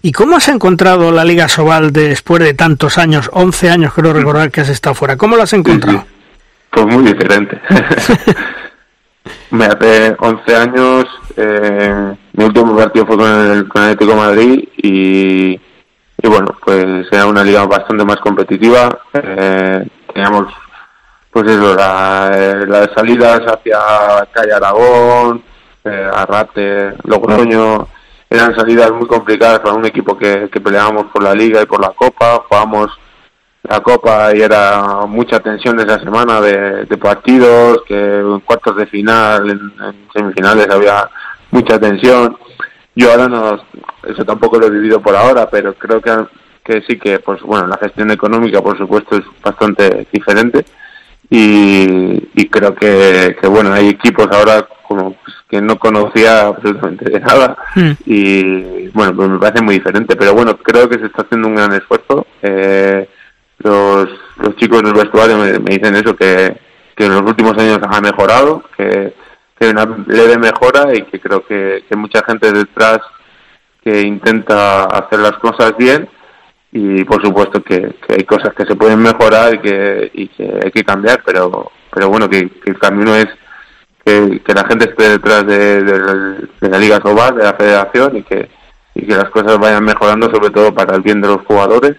¿Y cómo has encontrado la Liga Sobal después de tantos años, 11 años creo recordar que has estado fuera? ¿Cómo lo has encontrado? Pues muy diferente. Me hace 11 años, eh, mi último partido fue con el, con el Atlético Madrid y, y bueno, pues era una liga bastante más competitiva. Eh, teníamos, pues eso, la, las salidas hacia Calle Aragón, eh, Arrate, Logroño, eran salidas muy complicadas para un equipo que, que peleábamos por la liga y por la copa. Jugábamos la Copa y era mucha tensión esa semana de, partidos, que en cuartos de final, en, semifinales había mucha tensión. Yo ahora no, eso tampoco lo he vivido por ahora, pero creo que, que sí que, pues bueno, la gestión económica, por supuesto, es bastante diferente y, creo que, que, bueno, hay equipos ahora como que no conocía absolutamente de nada mm. y bueno, pues me parece muy diferente, pero bueno, creo que se está haciendo un gran esfuerzo. Eh, los, los chicos del vestuario me, dicen eso, que, que en los últimos años ha mejorado, que, que hay una leve mejora y que creo que, que mucha gente detrás que intenta hacer las cosas bien y por supuesto que, hay cosas que se pueden mejorar y que, y que hay que cambiar, pero, pero bueno, que, el camino es que, la gente esté detrás de, la Liga Sobal, de la federación y que, y que las cosas vayan mejorando sobre todo para el bien de los jugadores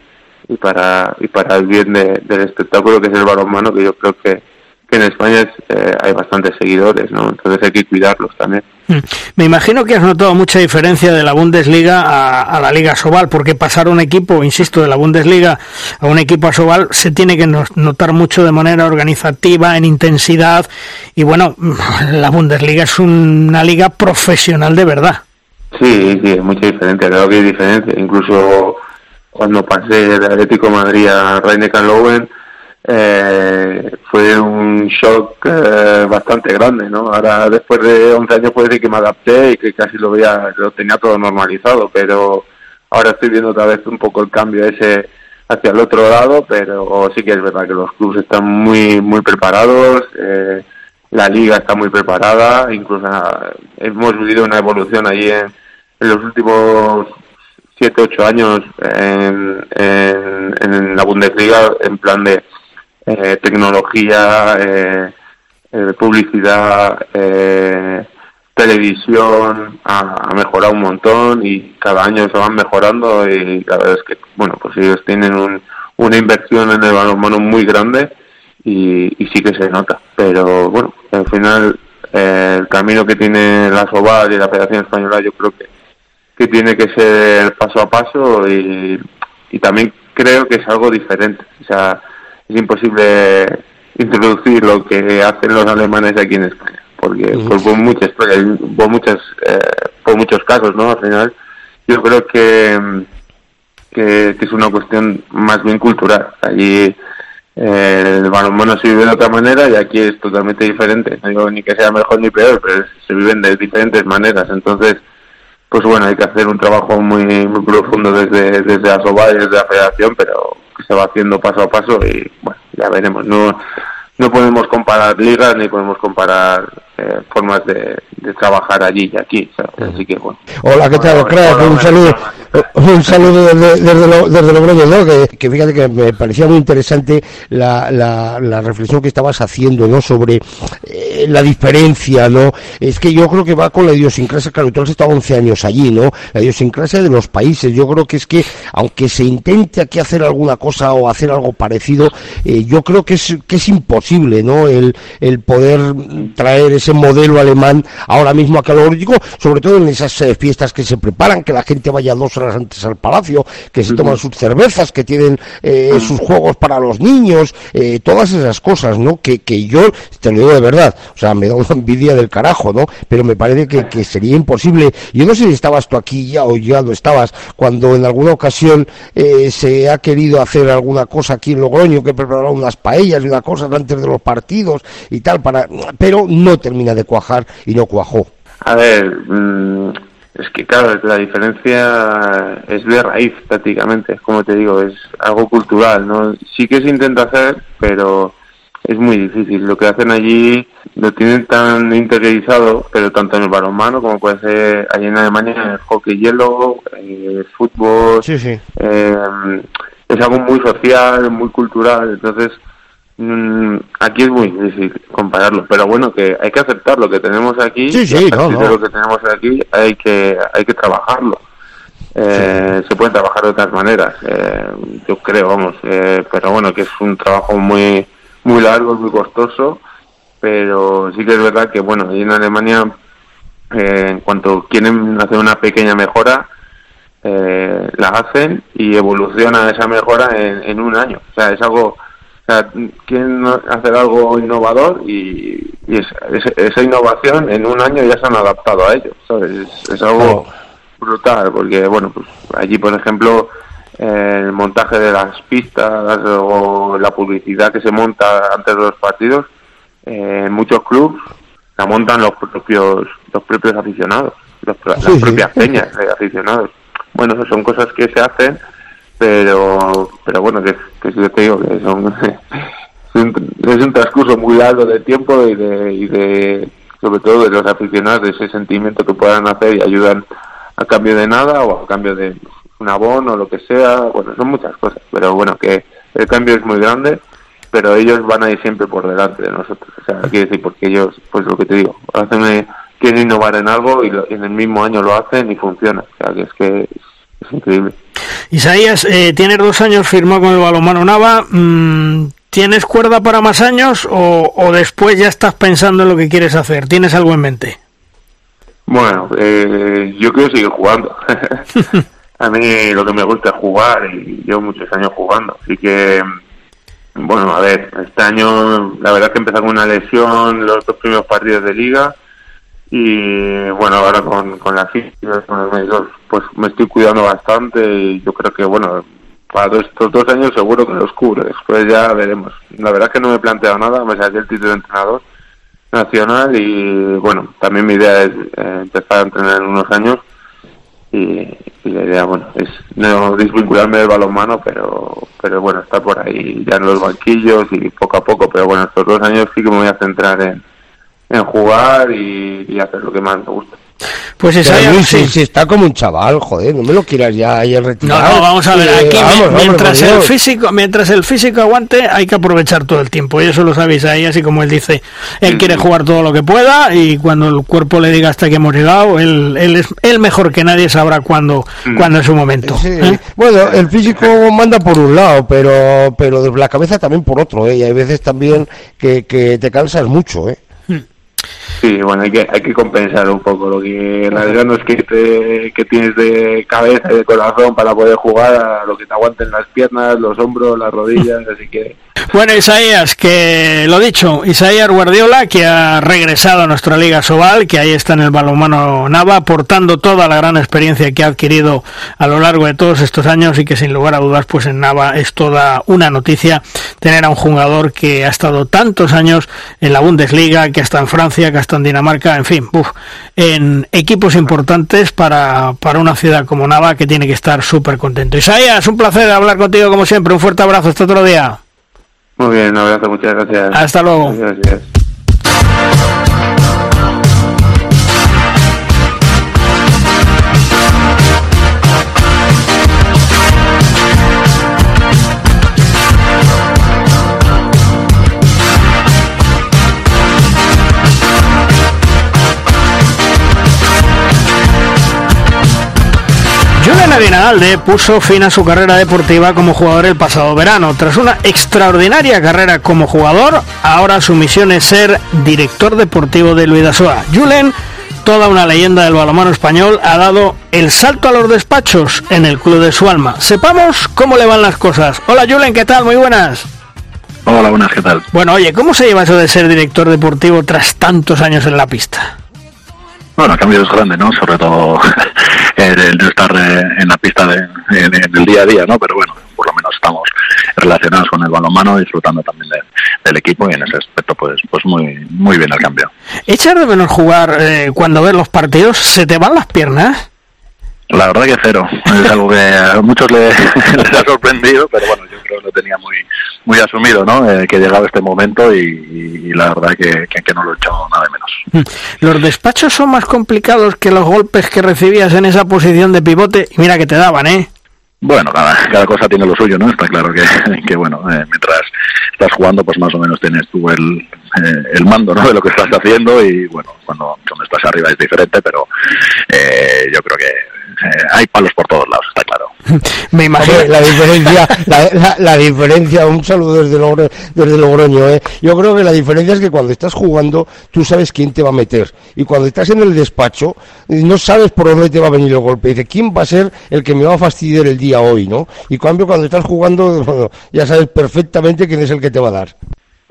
y para, y para el bien del espectáculo que es el balonmano, que yo creo que, en España eh, hay bastantes seguidores, ¿no? Entonces hay que cuidarlos también. Mm. Me imagino que has notado mucha diferencia de la Bundesliga a, la Liga Sobal, porque pasar un equipo, insisto, de la Bundesliga a un equipo a Sobal se tiene que notar mucho de manera organizativa, en intensidad, y bueno, la Bundesliga es una liga profesional de verdad. Sí, sí, hay mucha diferencia, creo que hay diferencia. Incluso cuando pasé de Atlético Madrid a Reine Lowen, eh, fue un shock eh, bastante grande, ¿no? Ahora, después de 11 años, puede decir que me adapté y que casi lo veía, lo tenía todo normalizado, pero ahora estoy viendo otra vez un poco el cambio ese hacia el otro lado, pero sí que es verdad que los clubes están muy, muy preparados, eh, la liga está muy preparada, incluso ah, hemos vivido una evolución allí en, los últimos 7, 8 años en, en la Bundesliga en plan de eh, tecnología, eh, eh publicidad, eh, televisión, ha, mejorado un montón y cada año se van mejorando y verdad es que, bueno, pues ellos tienen un, una inversión en el balonmano muy grande y, sí que se nota. Pero bueno, al final el camino que tiene la SOBAL y la Federación Española yo creo que, que tiene que ser paso a paso y también creo que es algo diferente. O sea, es imposible introducir lo que hacen los alemanes aquí en España porque por, muchas por muchas eh, por muchos casos no al final yo creo que, que, es una cuestión más bien cultural. Allí eh, el balonmano se vive de otra manera y aquí es totalmente diferente. No digo ni que sea mejor ni peor pero se viven de diferentes maneras. Entonces pues bueno hay que hacer un trabajo muy muy profundo desde desde ASOBA y desde la Federación pero se va haciendo paso a paso y bueno, ya veremos. No, no podemos comparar ligas ni podemos comparar eh, formas de, trabajar allí y aquí. Así que bueno. Hola, ¿qué tal? un saludo, un saludo desde, desde, desde Logroño, ¿no? Que, que, fíjate que me parecía muy interesante la, la, la reflexión que estabas haciendo, ¿no? Sobre eh, la diferencia, ¿no? Es que yo creo que va con la idiosincrasia, claro, tú has estado 11 años allí, ¿no? La idiosincrasia de los países. Yo creo que es que, aunque se intente aquí hacer alguna cosa o hacer algo parecido, eh, yo creo que es, que es imposible, ¿no? El, el poder traer ese modelo alemán ahora mismo a digo sobre todo en esas eh, fiestas que se preparan, que la gente vaya dos horas antes al palacio, que se toman sus cervezas, que tienen eh, sus juegos para los niños, eh, todas esas cosas, ¿no? Que, que yo, te lo digo de verdad, o sea, me da una envidia del carajo, ¿no? Pero me parece que, que sería imposible. Yo no sé si estabas tú aquí ya o ya lo estabas, cuando en alguna ocasión se ha querido hacer alguna cosa aquí en Logroño, que prepararon unas paellas y una cosa antes de los partidos y tal, para, pero no termina de cuajar y no cuajó. A ver, mm, es que claro, la diferencia es de raíz prácticamente, como te digo, es algo cultural, ¿no? Sí que se intenta hacer, pero es muy difícil. Lo que hacen allí lo tienen tan interiorizado, pero tanto en el balonmano como puede ser allí en Alemania, en el hockey hielo, el fútbol. Sí, sí. Eh, es algo muy social, muy cultural, entonces aquí es muy difícil compararlo, pero bueno, que hay que aceptar lo que tenemos aquí. Sí, sí, no, lo que tenemos aquí hay que, hay que trabajarlo. Eh, Se puede trabajar de otras maneras, eh, yo creo, vamos, eh, pero bueno, que es un trabajo muy, muy largo, muy costoso, pero sí que es verdad que, bueno, ahí en Alemania, eh, en cuanto quieren hacer una pequeña mejora, la hacen y evoluciona esa mejora en, en un año. O sea, es algo quieren hacer algo innovador y, esa innovación en un año ya se han adaptado a ello, Es, algo brutal, porque, bueno, pues allí, por ejemplo, el montaje de las pistas o la publicidad que se monta antes de los partidos, eh, en muchos clubes la montan los propios los propios aficionados, las propias peñas de aficionados. Bueno, son cosas que se hacen pero pero bueno que, que yo te digo que son es un transcurso muy largo de tiempo y de, y de sobre todo de los aficionados, de ese sentimiento que puedan hacer y ayudan a cambio de nada o a cambio de un abono o lo que sea, bueno, son muchas cosas, pero bueno, que el cambio es muy grande, pero ellos van a siempre por delante de nosotros, o sea, quiere decir, porque ellos, pues lo que te digo, hacen, quieren innovar en algo y, en el mismo año lo hacen y funciona, o sea, que es que es, increíble. Isaías, eh, tienes dos años firmado con el balonmano Nava, mm, ¿Tienes cuerda para más años o, después ya estás pensando en lo que quieres hacer? ¿Tienes algo en mente? Bueno, eh, yo quiero seguir jugando. a mí lo que me gusta es jugar y llevo muchos años jugando. Así que, bueno, a ver, este año la verdad que empecé con una lesión los dos primeros partidos de liga y bueno, ahora con, con la física, con los médicos, pues me estoy cuidando bastante y yo creo que, bueno, para estos dos años seguro que los cubre, después ya veremos. La verdad es que no me he planteado nada, me saqué el título de entrenador nacional y bueno, también mi idea es eh, empezar a entrenar en unos años y, la idea, bueno, es no desvincularme del balonmano, pero, pero bueno, estar por ahí ya en los banquillos y poco a poco, pero bueno, estos dos años sí que me voy a centrar en, en jugar y hacer lo que más me gusta. Pues Isaías, sí. está como un chaval, joder, no me lo quieras ya ahí retirado. No, no, vamos a ver, aquí mientras el físico, mientras el físico aguante, hay que aprovechar todo el tiempo, y eso lo sabéis ahí, así como él dice, él quiere jugar todo lo que pueda, y cuando el cuerpo le diga hasta que hemos llegado, él, él es él mejor que nadie sabrá cuándo, cuándo es su momento. ¿eh? Bueno, el físico manda por un lado, pero, pero la cabeza también por otro, ¿eh? y hay veces también que, que te cansas mucho, ¿eh? Sí, bueno, hay que, hay que compensar un poco lo que las ganas que, que tienes de cabeza y de corazón para poder jugar a lo que te aguanten las piernas, los hombros, las rodillas, así que... Bueno, Isaías, que lo dicho, Isaías Guardiola, que ha regresado a nuestra Liga Sobal, que ahí está en el balonmano Nava, aportando toda la gran experiencia que ha adquirido a lo largo de todos estos años y que sin lugar a dudas, pues en Nava es toda una noticia tener a un jugador que ha estado tantos años en la Bundesliga, que está en Francia, que está en Dinamarca, en fin, en equipos importantes para, para una ciudad como Nava que tiene que estar súper contento. Isaías, un placer hablar contigo como siempre, un fuerte abrazo, hasta otro día. Muy bien, un abrazo, muchas gracias. Hasta luego. Gracias. Julián Aguinalde puso fin a su carrera deportiva como jugador el pasado verano. Tras una extraordinaria carrera como jugador, ahora su misión es ser director deportivo de Luidasoa. Julen, toda una leyenda del balonmano español, ha dado el salto a los despachos en el club de su alma. Sepamos cómo le van las cosas. Hola Julen, ¿qué tal? Muy buenas. Hola, buenas, ¿qué tal? Bueno, oye, ¿cómo se lleva eso de ser director deportivo tras tantos años en la pista? Bueno, el cambio es grande, ¿no? Sobre todo el, de estar eh, en la pista de, en, el día a día, ¿no? Pero bueno, por lo menos estamos relacionados con el balonmano, disfrutando también del equipo y en ese aspecto, pues, pues muy, muy bien el cambio. ¿Echar de menos jugar eh, cuando ves los partidos? ¿Se te van las piernas? La verdad que cero. Es algo que a muchos les, ha sorprendido, pero bueno, creo que lo tenía muy muy asumido, ¿no? Eh, que llegaba este momento y, la verdad que, que, no lo he hecho nada de menos. Mm. Los despachos son más complicados que los golpes que recibías en esa posición de pivote. Y mira que te daban, ¿eh? Bueno, cada, cada cosa tiene lo suyo, ¿no? Está claro que, que bueno, eh, mientras estás jugando, pues más o menos tienes tú el, eh, el mando, ¿no? De lo que estás haciendo y, bueno, cuando, cuando estás arriba es diferente, pero yo creo que eh, hay palos por todos lados, está claro. Me imagino. la diferencia, la, diferencia, un saludo desde, Logroño, desde Logroño, ¿eh? yo creo que la diferencia es que cuando estás jugando, tú sabes quién te va a meter. Y cuando estás en el despacho, no sabes por dónde te va a venir el golpe. Dice, ¿quién va a ser el que me va a fastidiar el día hoy, no? Y cambio, cuando estás jugando, ya sabes perfectamente quién es el que te va a dar.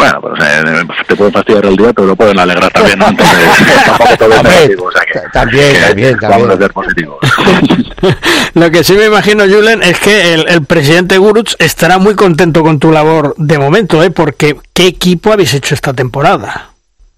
Bueno, pues eh, te puede fastidiar el día, pero lo pueden alegrar también, ¿no? Entonces, tampoco todo es negativo, o sea que, también, también, vamos a ser positivos. lo que sí me imagino, Julen, es que el, el presidente Guruch estará muy contento con tu labor de momento, ¿eh? Porque ¿qué equipo habéis hecho esta temporada?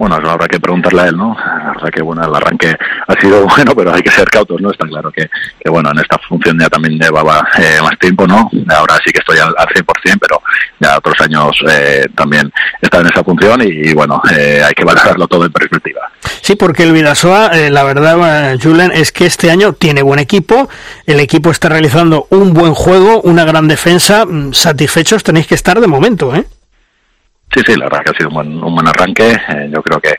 Bueno, eso habrá que preguntarle a él, ¿no? La verdad que, bueno, el arranque ha sido bueno, pero hay que ser cautos, ¿no? Está claro que, que bueno, en esta función ya también llevaba eh, más tiempo, ¿no? Ahora sí que estoy al, al 100%, pero ya otros años eh, también está en esa función y, bueno, eh, hay que valorarlo todo en perspectiva. Sí, porque el Vidasoa, eh, la verdad, eh, Julen, es que este año tiene buen equipo, el equipo está realizando un buen juego, una gran defensa, mm, satisfechos tenéis que estar de momento, ¿eh? Sí, sí, la verdad que ha sido un buen, un buen arranque. Eh, yo creo que,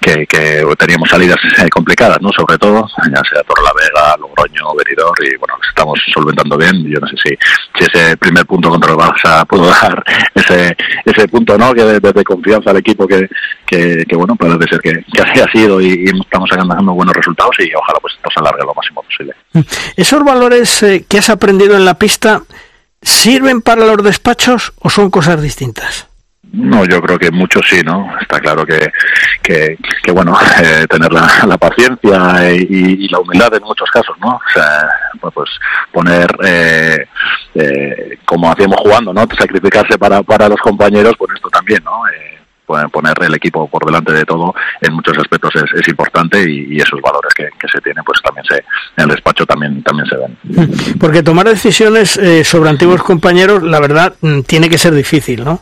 que, teníamos salidas eh, complicadas, ¿no? Sobre todo, ya sea por La Vega, Logroño, Benidorm, y bueno, estamos solventando bien. Yo no sé si, si ese primer punto contra el Barça pudo dar ese, ese punto, ¿no? Que de, confianza al equipo que, que, bueno, parece ser que, así ha sido y, estamos sacando buenos resultados y ojalá pues esto se alargue lo máximo posible. ¿Esos valores eh, que has aprendido en la pista sirven para los despachos o son cosas distintas? No, yo creo que mucho sí, ¿no? Está claro que, que, bueno, eh, tener la, la paciencia y, la humildad en muchos casos, ¿no? O sea, pues, poner, eh, eh, como hacíamos jugando, ¿no? Sacrificarse para, para los compañeros, pues esto también, ¿no? Eh, poner el equipo por delante de todo en muchos aspectos es, es importante y, y esos valores que, que se tienen pues también se en el despacho también también se ven Porque tomar decisiones eh, sobre antiguos compañeros, la verdad, mm, tiene que ser difícil, ¿no?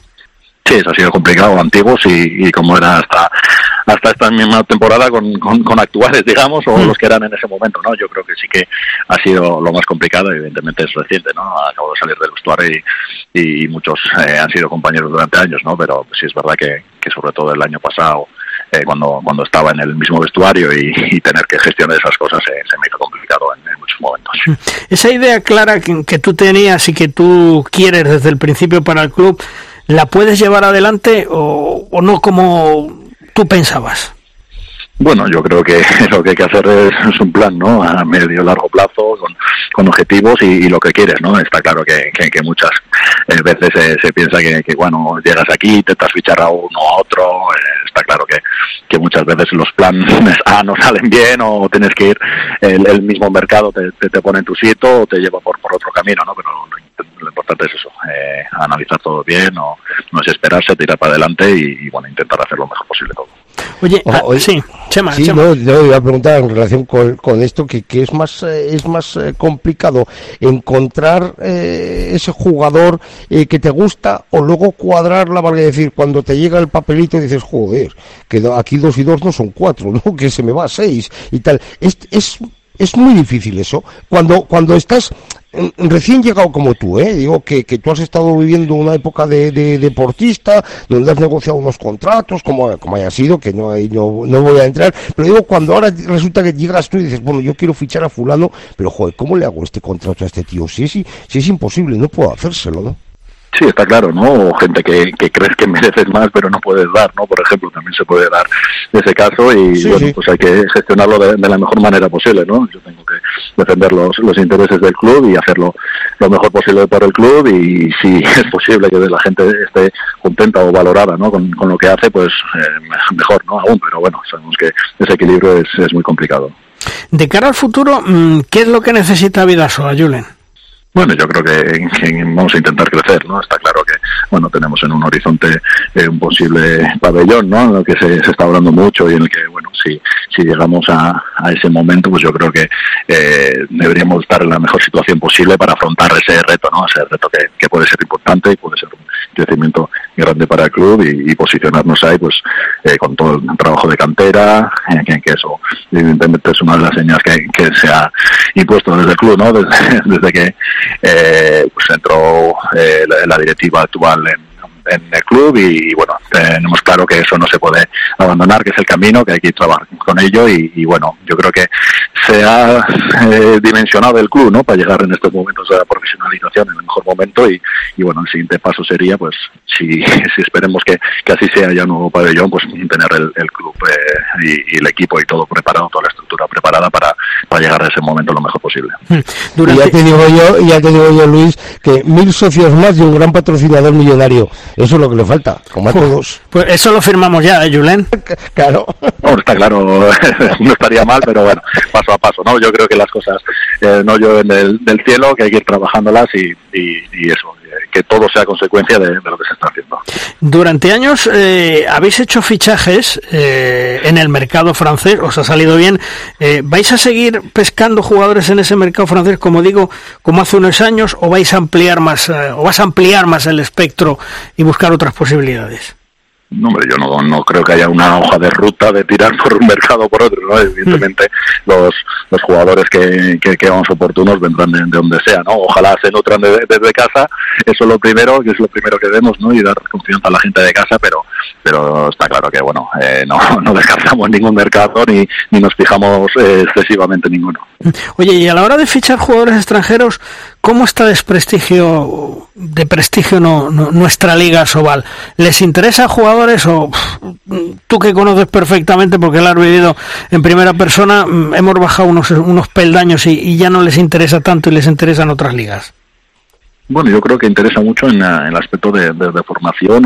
Sí, eso ha sido complicado, antiguos y, y como era hasta hasta esta misma temporada con, con, con actuales, digamos, o los que eran en ese momento, ¿no? Yo creo que sí que ha sido lo más complicado, evidentemente es reciente, ¿no? Acabo de salir del vestuario y, y muchos eh, han sido compañeros durante años, ¿no? Pero sí es verdad que, que sobre todo el año pasado, eh, cuando cuando estaba en el mismo vestuario y, y tener que gestionar esas cosas eh, se me hizo complicado en, en muchos momentos. Esa idea clara que, que tú tenías y que tú quieres desde el principio para el club, ¿la puedes llevar adelante o, o no como tú pensabas? Bueno, yo creo que lo que hay que hacer es, un plan, ¿no? A medio largo plazo, con, objetivos y, lo que quieres, ¿no? Está claro que, que, muchas eh, veces eh, se piensa que, bueno, llegas aquí, intentas fichar a uno a otro, eh, está claro que, que muchas veces los planes A no salen bien o tienes que ir, el, mismo mercado te, te, te, pone en tu sitio o te lleva por, por otro camino, ¿no? Pero lo, importante es eso, eh, analizar todo bien, o no es esperarse, tirar para adelante y, y, bueno, intentar hacer lo mejor posible todo. Oye, ah, oye, sí, Chema, sí, Chema. No, yo iba a preguntar en relación con, con esto que, que, es más eh, es más eh, complicado encontrar eh, ese jugador eh, que te gusta o luego cuadrar la valga decir cuando te llega el papelito y dices joder que aquí dos y dos no son cuatro no que se me va a seis y tal es, es es muy difícil eso. Cuando, cuando estás recién llegado como tú, ¿eh? digo que, que tú has estado viviendo una época de, de, deportista, donde has negociado unos contratos, como, como haya sido, que no, no, no voy a entrar, pero digo, cuando ahora resulta que llegas tú y dices, bueno, yo quiero fichar a fulano, pero joder, ¿cómo le hago este contrato a este tío? Si es, si es imposible, no puedo hacérselo, ¿no? Sí, está claro, ¿no? O gente que, que crees que mereces más, pero no puedes dar, ¿no? Por ejemplo, también se puede dar ese caso y, sí, bueno, sí. pues hay que gestionarlo de, de, la mejor manera posible, ¿no? Yo tengo que defender los, los intereses del club y hacerlo lo mejor posible para el club y si es posible que la gente esté contenta o valorada, ¿no? Con, con lo que hace, pues eh, mejor, ¿no? Aún, pero bueno, sabemos que ese equilibrio es, es muy complicado. De cara al futuro, mm, ¿qué es lo que necesita Vidasoa, Julen? Bueno, yo creo que, que, vamos a intentar crecer, ¿no? Está claro que, bueno, tenemos en un horizonte eh, un posible pabellón, ¿no? En el que se, se, está hablando mucho y en el que, bueno, si, si llegamos a, a ese momento, pues yo creo que eh, deberíamos estar en la mejor situación posible para afrontar ese reto, ¿no? Ese reto que, que puede ser importante y puede ser un crecimiento grande para el club y, posicionarnos ahí, pues, eh, con todo el trabajo de cantera, eh, que, que, eso, evidentemente, es una de las señas que, se ha impuesto desde el club, ¿no? Desde, que eh, pues entró eh, la, la, directiva actual en, el club y, bueno, tenemos claro que eso no se puede abandonar, que es el camino, que hay que trabajar con ello y bueno, yo creo que se ha eh, dimensionado el club, ¿no? Para llegar en estos momentos a la profesionalización en el mejor momento y, y bueno, el siguiente paso sería, pues, si, si esperemos que, que así sea ya un nuevo pabellón, pues tener el, el club eh, y, y, el equipo y todo preparado, toda la estructura preparada para, para llegar a ese momento lo mejor posible. Durante... Y ya te digo yo, ya te digo yo, Luis, que mil socios más y un gran patrocinador millonario. Eso es lo que le falta, como a pues, todos. Pues eso lo firmamos ya, ¿eh, Julen? claro. No, está claro, no estaría mal, pero bueno, paso a paso, ¿no? Yo creo que las cosas eh, no llueven del, del, cielo, que hay que ir trabajándolas y, eso, que todo sea consecuencia de, de, lo que se está haciendo. Durante años eh, habéis hecho fichajes eh, en el mercado francés, os ha salido bien. Eh, ¿Vais a seguir pescando jugadores en ese mercado francés, como digo, como hace unos años, o vais a ampliar más, o vas a ampliar más el espectro y buscar otras posibilidades? No, hombre, yo no, no creo que haya una hoja de ruta de tirar por un mercado o por otro, ¿no? Evidentemente los, los jugadores que, que, vamos oportunos vendrán de, donde sea, ¿no? Ojalá se nutran desde casa, eso es lo primero, que es lo primero que vemos, ¿no? Y dar confianza a la gente de casa, pero pero está claro que, bueno, eh, no, no descartamos ningún mercado ni, ni nos fijamos eh, excesivamente en ninguno. Oye, y a la hora de fichar jugadores extranjeros, ¿cómo está desprestigio, de prestigio no, nuestra liga Sobal? ¿Les interesa a o tú que conoces perfectamente porque lo has vivido en primera persona, mm, hemos bajado unos, unos peldaños y ya no les interesa tanto y les interesan otras ligas? Bueno, yo creo que interesa mucho en, el aspecto de, formación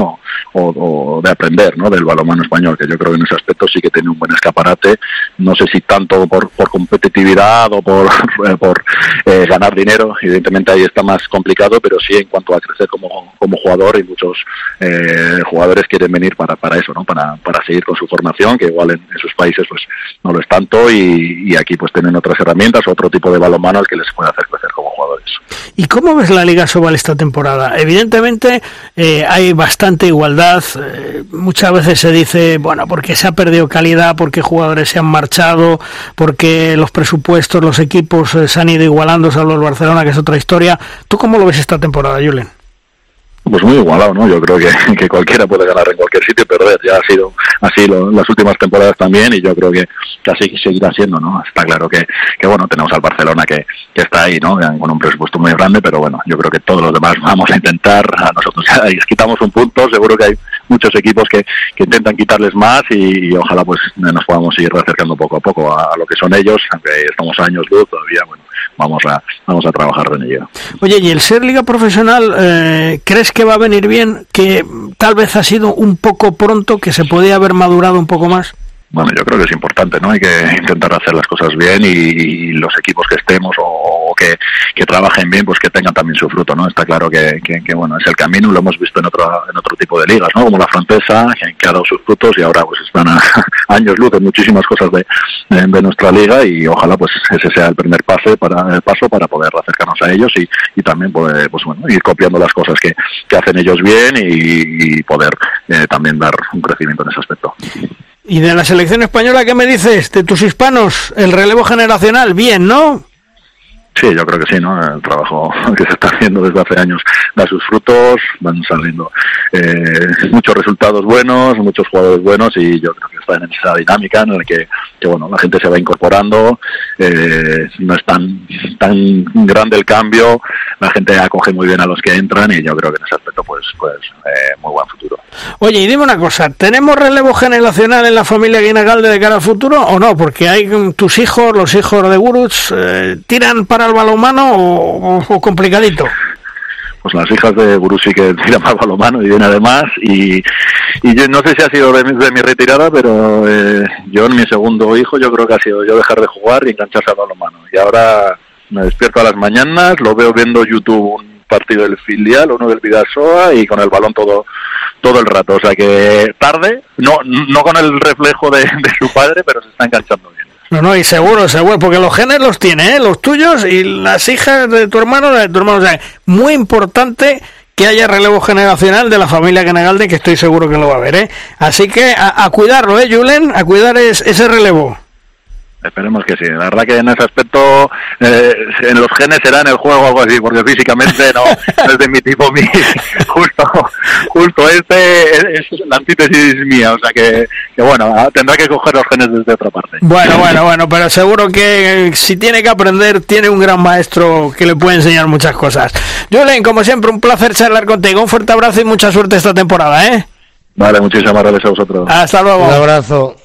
o, de aprender ¿no? del balonmano español, que yo creo que en ese aspecto sí que tiene un buen escaparate. No sé si tanto por, competitividad o por, por eh, ganar dinero, evidentemente ahí está más complicado, pero sí en cuanto a crecer como, jugador y muchos eh, jugadores quieren venir para, para eso, ¿no? para, para seguir con su formación, que igual en, sus países pues no lo es tanto y, y, aquí pues tienen otras herramientas, otro tipo de balonmano al que les puede hacer crecer como jugadores. ¿Y cómo ves la Liga Sobal esta temporada? Evidentemente eh, hay bastante igualdad. Eh, muchas veces se dice, bueno, porque se ha perdido calidad, porque jugadores se han marchado, porque los presupuestos, los equipos eh, se han ido igualando, salvo el Barcelona, que es otra historia. ¿Tú cómo lo ves esta temporada, Julen? Pues muy igualado, ¿no? Yo creo que, que, cualquiera puede ganar en cualquier sitio y perder. Ya ha sido así las últimas temporadas también y yo creo que, así seguirá siendo, ¿no? Está claro que, que bueno, tenemos al Barcelona que, que está ahí, ¿no? Con un presupuesto muy grande, pero bueno, yo creo que todos los demás vamos a intentar, a nosotros quitamos un punto, seguro que hay muchos equipos que, que intentan quitarles más y, ojalá pues nos podamos ir acercando poco a poco a, lo que son ellos, aunque estamos años luz todavía, bueno, vamos a, vamos a trabajar en ello. Oye, ¿y el ser liga profesional, eh, crees que va a venir bien? ¿Que tal vez ha sido un poco pronto, que se podía haber madurado un poco más? Bueno, yo creo que es importante, ¿no? Hay que intentar hacer las cosas bien y, los equipos que estemos o, que, trabajen bien, pues que tengan también su fruto, ¿no? Está claro que, bueno, es el camino, lo hemos visto en otro, en otro tipo de ligas, ¿no? Como la francesa, que, ha dado sus frutos y ahora pues están a, años luz en muchísimas cosas de, nuestra liga y ojalá pues ese sea el primer pase para, el paso para poder acercarnos a ellos y, y también pues, pues bueno, ir copiando las cosas que, hacen ellos bien y, poder eh, también dar un crecimiento en ese aspecto. ¿Y de la selección española qué me dices? De tus hispanos, el relevo generacional, bien, ¿no? Sí, yo creo que sí, ¿no? El trabajo que se está haciendo desde hace años da sus frutos, van saliendo eh, muchos resultados buenos, muchos jugadores buenos y yo creo que está en esa dinámica en la que, bueno, la gente se va incorporando, eh, no es tan, tan grande el cambio, la gente acoge muy bien a los que entran y yo creo que en ese aspecto pues, pues eh, muy buen futuro. Oye, y dime una cosa, ¿tenemos relevo generacional en la familia Guinagalde de cara al futuro o no? Porque hay tus hijos, los hijos de Guruts, tiran para el balonmano o, complicadito? pues las hijas de Gurusi que tiran para balonmano y viene además y, y yo no sé si ha sido de mi, retirada pero eh, yo en mi segundo hijo yo creo que ha sido yo dejar de jugar y engancharse al balonmano. Y ahora me despierto a las mañanas lo veo viendo YouTube un partido del filial uno del Vidasoa y con el balón todo todo el rato. O sea que tarde no no con el reflejo de, de su padre pero se está enganchando bien no, no, y seguro, seguro, porque los genes los tiene, ¿eh? los tuyos y las hijas de tu hermano, de tu hermano. O sea, muy importante que haya relevo generacional de la familia Genegalde, que estoy seguro que lo va a haber, ¿eh? Así que a, cuidarlo, ¿eh, Julen? A cuidar ese relevo. Esperemos que sí. La verdad que en ese aspecto, eh, en los genes será en el juego algo así, porque físicamente no, es de mi tipo. Mi, justo, justo este es, la antítesis mía, o sea que, que, bueno, tendrá que coger los genes desde otra parte. Bueno, bueno, bueno, pero seguro que si tiene que aprender, tiene un gran maestro que le puede enseñar muchas cosas. Julen, como siempre, un placer charlar contigo. Un fuerte abrazo y mucha suerte esta temporada, ¿eh? Vale, muchísimas gracias a vosotros. Hasta luego. Un abrazo.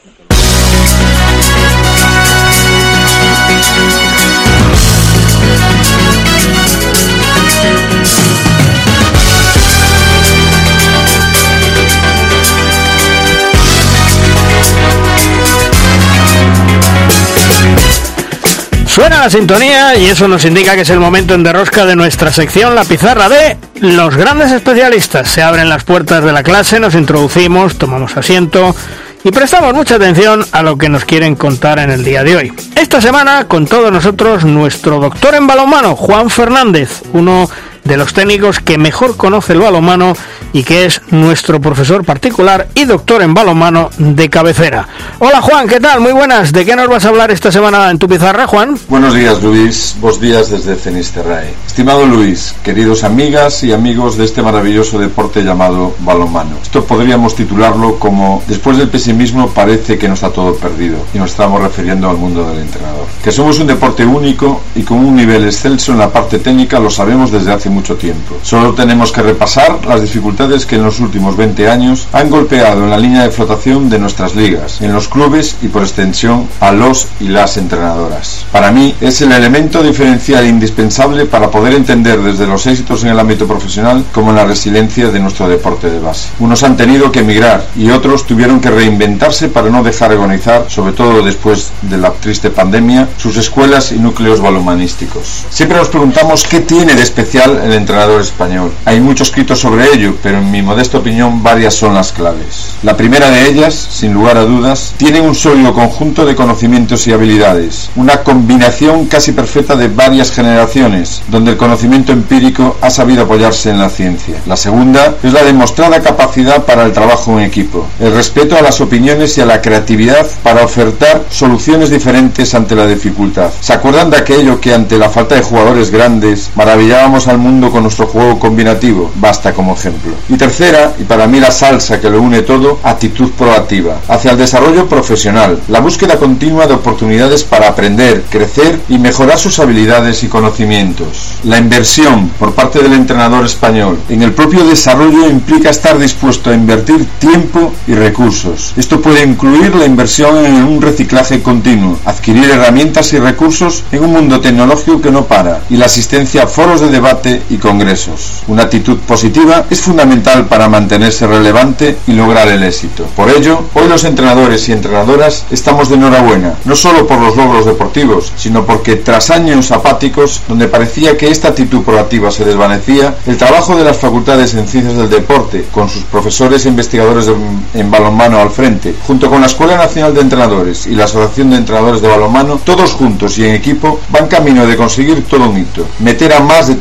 Suena la sintonía y eso nos indica que es el momento en derrosca de nuestra sección La Pizarra de los grandes especialistas. Se abren las puertas de la clase, nos introducimos, tomamos asiento y prestamos mucha atención a lo que nos quieren contar en el día de hoy. Esta semana con todos nosotros nuestro doctor en balonmano, Juan Fernández, uno de los técnicos que mejor conoce el balonmano y que es nuestro profesor particular y doctor en balonmano de cabecera. Hola Juan, ¿qué tal? Muy buenas. ¿De qué nos vas a hablar esta semana en tu pizarra, Juan? Buenos días, Luis. Buenos días desde Fenisterrae. Estimado Luis, queridos amigas y amigos de este maravilloso deporte llamado balonmano. Esto podríamos titularlo como después del pesimismo parece que no está todo perdido y nos estamos refiriendo al mundo del entrenador. Que somos un deporte único y con un nivel excelso en la parte técnica lo sabemos desde hace mucho tiempo. Solo tenemos que repasar las dificultades que en los últimos 20 años han golpeado en la línea de flotación de nuestras ligas, en los clubes y por extensión a los y las entrenadoras. Para mí es el elemento diferencial indispensable para poder entender desde los éxitos en el ámbito profesional como en la resiliencia de nuestro deporte de base. Unos han tenido que emigrar y otros tuvieron que reinventarse para no dejar agonizar, sobre todo después de la triste pandemia, sus escuelas y núcleos balomanísticos. Siempre nos preguntamos qué tiene de especial el entrenador español. Hay mucho escrito sobre ello, pero en mi modesta opinión varias son las claves. La primera de ellas, sin lugar a dudas, tiene un sólido conjunto de conocimientos y habilidades, una combinación casi perfecta de varias generaciones, donde el conocimiento empírico ha sabido apoyarse en la ciencia. La segunda es la demostrada capacidad para el trabajo en equipo, el respeto a las opiniones y a la creatividad para ofertar soluciones diferentes ante la dificultad. ¿Se acuerdan de aquello que ante la falta de jugadores grandes maravillábamos al mundo con nuestro juego combinativo? Basta como ejemplo. Y tercera, y para mí la salsa que lo une todo, actitud proactiva, hacia el desarrollo profesional, la búsqueda continua de oportunidades para aprender, crecer y mejorar sus habilidades y conocimientos. La inversión por parte del entrenador español en el propio desarrollo implica estar dispuesto a invertir tiempo y recursos. Esto puede incluir la inversión en un reciclaje continuo, adquirir herramientas y recursos en un mundo tecnológico que no para, y la asistencia a foros de debate y congresos. Una actitud positiva es fundamental para mantenerse relevante y lograr el éxito. Por ello, hoy los entrenadores y entrenadoras estamos de enhorabuena, no solo por los logros deportivos, sino porque tras años apáticos, donde parecía que esta actitud proactiva se desvanecía, el trabajo de las facultades en ciencias del deporte, con sus profesores e investigadores de, en balonmano al frente, junto con la Escuela Nacional de Entrenadores y la Asociación de Entrenadores de Balonmano, todos juntos y en equipo, van camino de conseguir todo un hito, meter a más de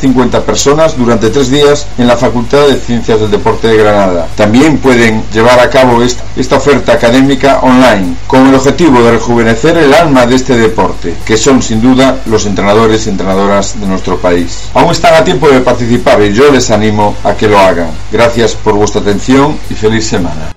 350 personas durante tres días en la Facultad de Ciencias del Deporte de Granada. También pueden llevar a cabo esta, esta oferta académica online, con el objetivo de rejuvenecer el alma de este deporte, que son sin duda los entrenadores y entrenadoras de nuestro país. Aún están a tiempo de participar y yo les animo a que lo hagan. Gracias por vuestra atención y feliz semana.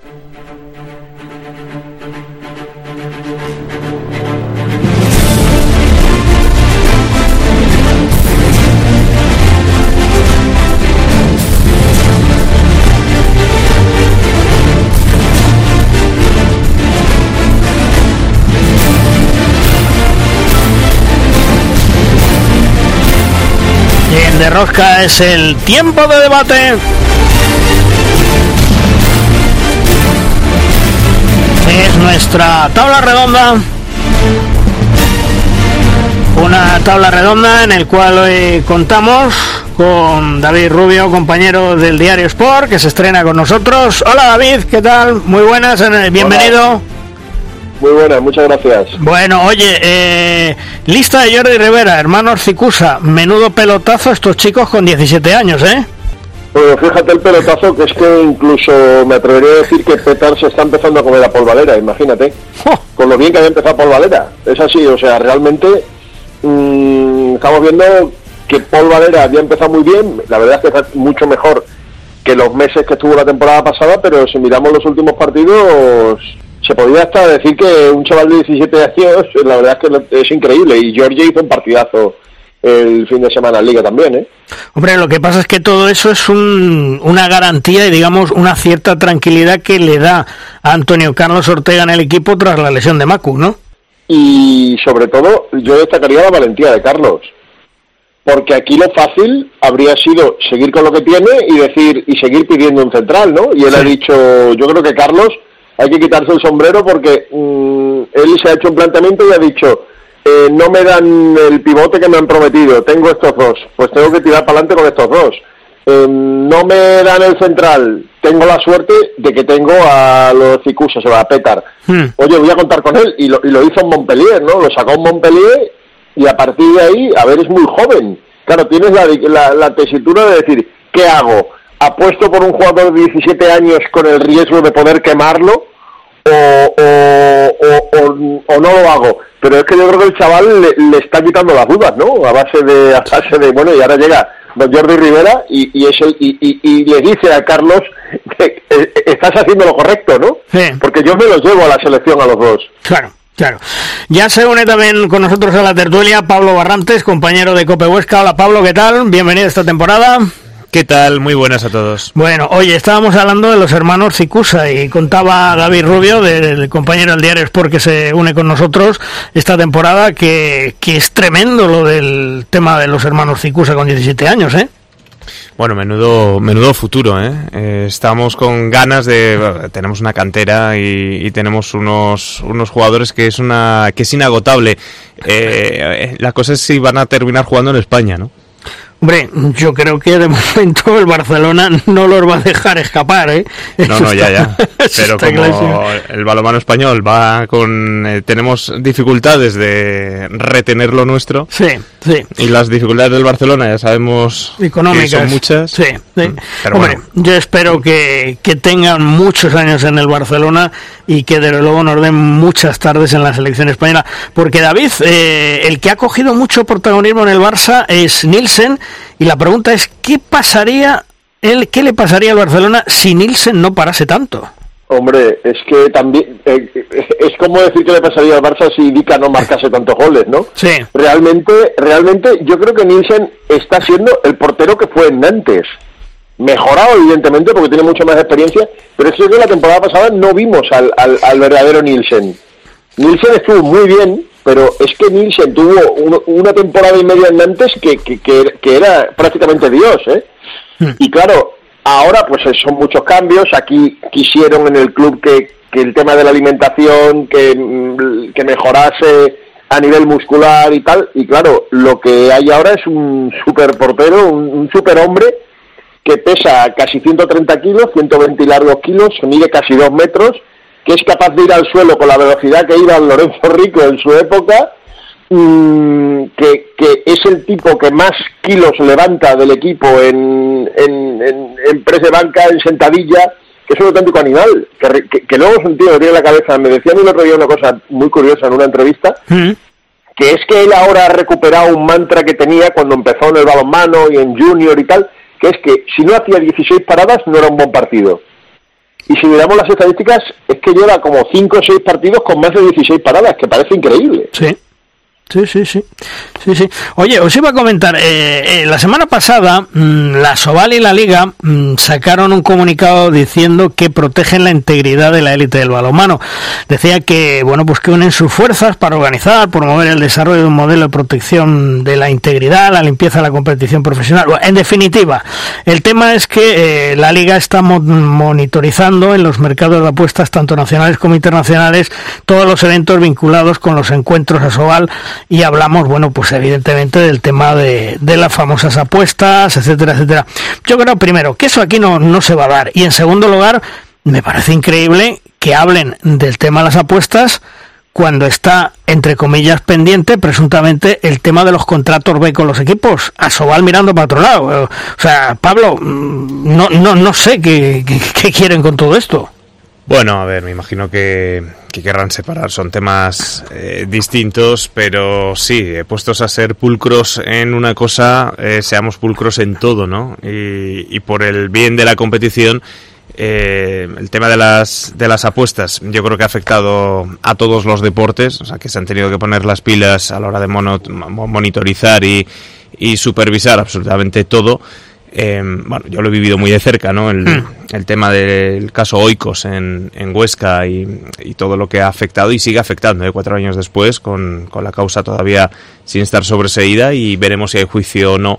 Es el tiempo de debate. Es nuestra tabla redonda. Una tabla redonda en el cual hoy contamos con David Rubio, compañero del diario Sport, que se estrena con nosotros. Hola David, ¿qué tal? Muy buenas, bienvenido. Hola. Muy buena, muchas gracias. Bueno, oye, eh, lista de Jordi Rivera, hermanos Cicusa, menudo pelotazo estos chicos con 17 años, ¿eh? Bueno, fíjate el pelotazo, que es que incluso me atrevería a decir que Petar se está empezando a comer a Paul Valera, imagínate. Con lo bien que había empezado Paul Valera. Es así, o sea, realmente mmm, estamos viendo que Paul Valera había empezado muy bien, la verdad es que está mucho mejor que los meses que estuvo la temporada pasada, pero si miramos los últimos partidos, se podría hasta decir que un chaval de 17 años, la verdad es que es increíble. Y Georgia hizo un partidazo el fin de semana en Liga también, ¿eh? Hombre, lo que pasa es que todo eso es un, una garantía y, digamos, una cierta tranquilidad que le da a Antonio Carlos Ortega en el equipo tras la lesión de Macu, ¿no? Y sobre todo, yo destacaría la valentía de Carlos. Porque aquí lo fácil habría sido seguir con lo que tiene y decir y seguir pidiendo un central, ¿no? Y él ha dicho, yo creo que Carlos hay que quitarse el sombrero porque mmm, él se ha hecho un planteamiento y ha dicho, eh, no me dan el pivote que me han prometido, tengo estos dos, pues tengo que tirar para adelante con estos dos. Eh, no me dan el central, tengo la suerte de que tengo a los Cicusa, se va a petar. Hmm. Oye, voy a contar con él, y lo, y lo hizo en Montpellier, ¿no? Lo sacó en Montpellier, y a partir de ahí, a ver, es muy joven. Claro, tienes la, la, la tesitura de decir, ¿qué hago? ¿Apuesto por un jugador de 17 años con el riesgo de poder quemarlo? o, o, o, no lo hago. Pero es que yo creo que el chaval le, le está quitando las dudas, ¿no? A base de, a base de bueno, y ahora llega don Jordi Rivera y, y, es el, y, y, y le dice a Carlos que eh, estás haciendo lo correcto, ¿no? Porque yo me los llevo a la selección a los dos. Claro. Claro. Ya se une también con nosotros a la tertulia Pablo Barrantes, compañero de Cope Huesca. Hola Pablo, ¿qué tal? Bienvenido a esta temporada. ¿Qué tal? Muy buenas a todos. Bueno, oye, estábamos hablando de los hermanos Cicusa y contaba David Rubio, del compañero del diario Sport que se une con nosotros esta temporada, que, que es tremendo lo del tema de los hermanos Cicusa con 17 años, ¿eh? Bueno, menudo, menudo futuro, ¿eh? Eh, Estamos con ganas de, bueno, tenemos una cantera y, y tenemos unos, unos jugadores que es una, que es inagotable. Eh, la cosa es si van a terminar jugando en España, ¿no? Hombre, yo creo que de momento el Barcelona no los va a dejar escapar, ¿eh? No, no, ya, ya. Pero como clarísimo. el balonmano español va con, eh, tenemos dificultades de retener lo nuestro. Sí, sí. Y las dificultades del Barcelona ya sabemos económicas. que son muchas. Sí, sí. Pero Hombre, bueno. yo espero que, que tengan muchos años en el Barcelona y que desde luego nos den muchas tardes en la selección española. Porque David, eh, el que ha cogido mucho protagonismo en el Barça es Nielsen y la pregunta es, ¿qué pasaría, él, qué le pasaría al Barcelona si Nielsen no parase tanto? Hombre, es que también eh, es como decir que le pasaría al Barça si Dica no marcase tantos goles, ¿no? Sí. Realmente, realmente yo creo que Nielsen está siendo el portero que fue en Nantes. Mejorado, evidentemente, porque tiene mucha más experiencia, pero es que la temporada pasada no vimos al, al, al verdadero Nielsen. Nielsen estuvo muy bien, pero es que Nielsen tuvo un- una temporada y media en Nantes que, que, que- que era prácticamente Dios, ¿eh? Y claro, ahora pues eh, son muchos cambios. Aquí quisieron en el club que, el tema de la alimentación, que, mm, que mejorase a nivel muscular y tal. Y claro, lo que hay ahora es un super portero, un, un super hombre que pesa casi 130 kilos, 120 y largos kilos, mide casi 2 metros, que es capaz de ir al suelo con la velocidad que iba Lorenzo Rico en su época, mm, que, que es el tipo que más kilos levanta del equipo en, en, en, en press de banca, en sentadilla, que es un auténtico animal, que, que, que luego es un tío que tiene la cabeza, me decían el otro día una cosa muy curiosa en una entrevista, que es que él ahora ha recuperado un mantra que tenía cuando empezó en el balonmano y en junior y tal, que es que si no hacía 16 paradas no era un buen partido. Y si miramos las estadísticas, es que lleva como 5 o 6 partidos con más de 16 paradas, que parece increíble. Sí. Sí, sí, sí. Sí, sí. Oye, os iba a comentar, eh, eh, la semana pasada mm, la Soval y la Liga mm, sacaron un comunicado diciendo que protegen la integridad de la élite del balonmano. Decía que, bueno, pues que unen sus fuerzas para organizar, promover el desarrollo de un modelo de protección de la integridad, la limpieza de la competición profesional. En definitiva, el tema es que eh, la Liga está mo- monitorizando en los mercados de apuestas, tanto nacionales como internacionales, todos los eventos vinculados con los encuentros a Soval y hablamos, bueno, pues evidentemente del tema de, de las famosas apuestas, etcétera, etcétera. Yo creo, primero, que eso aquí no, no se va a dar. Y en segundo lugar, me parece increíble que hablen del tema de las apuestas cuando está, entre comillas, pendiente presuntamente el tema de los contratos B con los equipos. A Sobal mirando para otro lado. O sea, Pablo, mm, no, no, no sé qué- qué quieren con todo esto. Bueno, a ver, me imagino que, que querrán separar. Son temas eh, distintos, pero sí, eh, puestos a ser pulcros en una cosa, eh, seamos pulcros en todo, ¿no? Y, y por el bien de la competición, eh, el tema de las, de las apuestas, yo creo que ha afectado a todos los deportes, o sea, que se han tenido que poner las pilas a la hora de monitorizar y, y supervisar absolutamente todo. Eh, bueno, yo lo he vivido muy de cerca, ¿no? El, Hmm. el tema del caso Oikos en, en Huesca y, y todo lo que ha afectado y sigue afectando, ¿eh? cuatro años después, con, con la causa todavía sin estar sobreseída y veremos si hay juicio o no.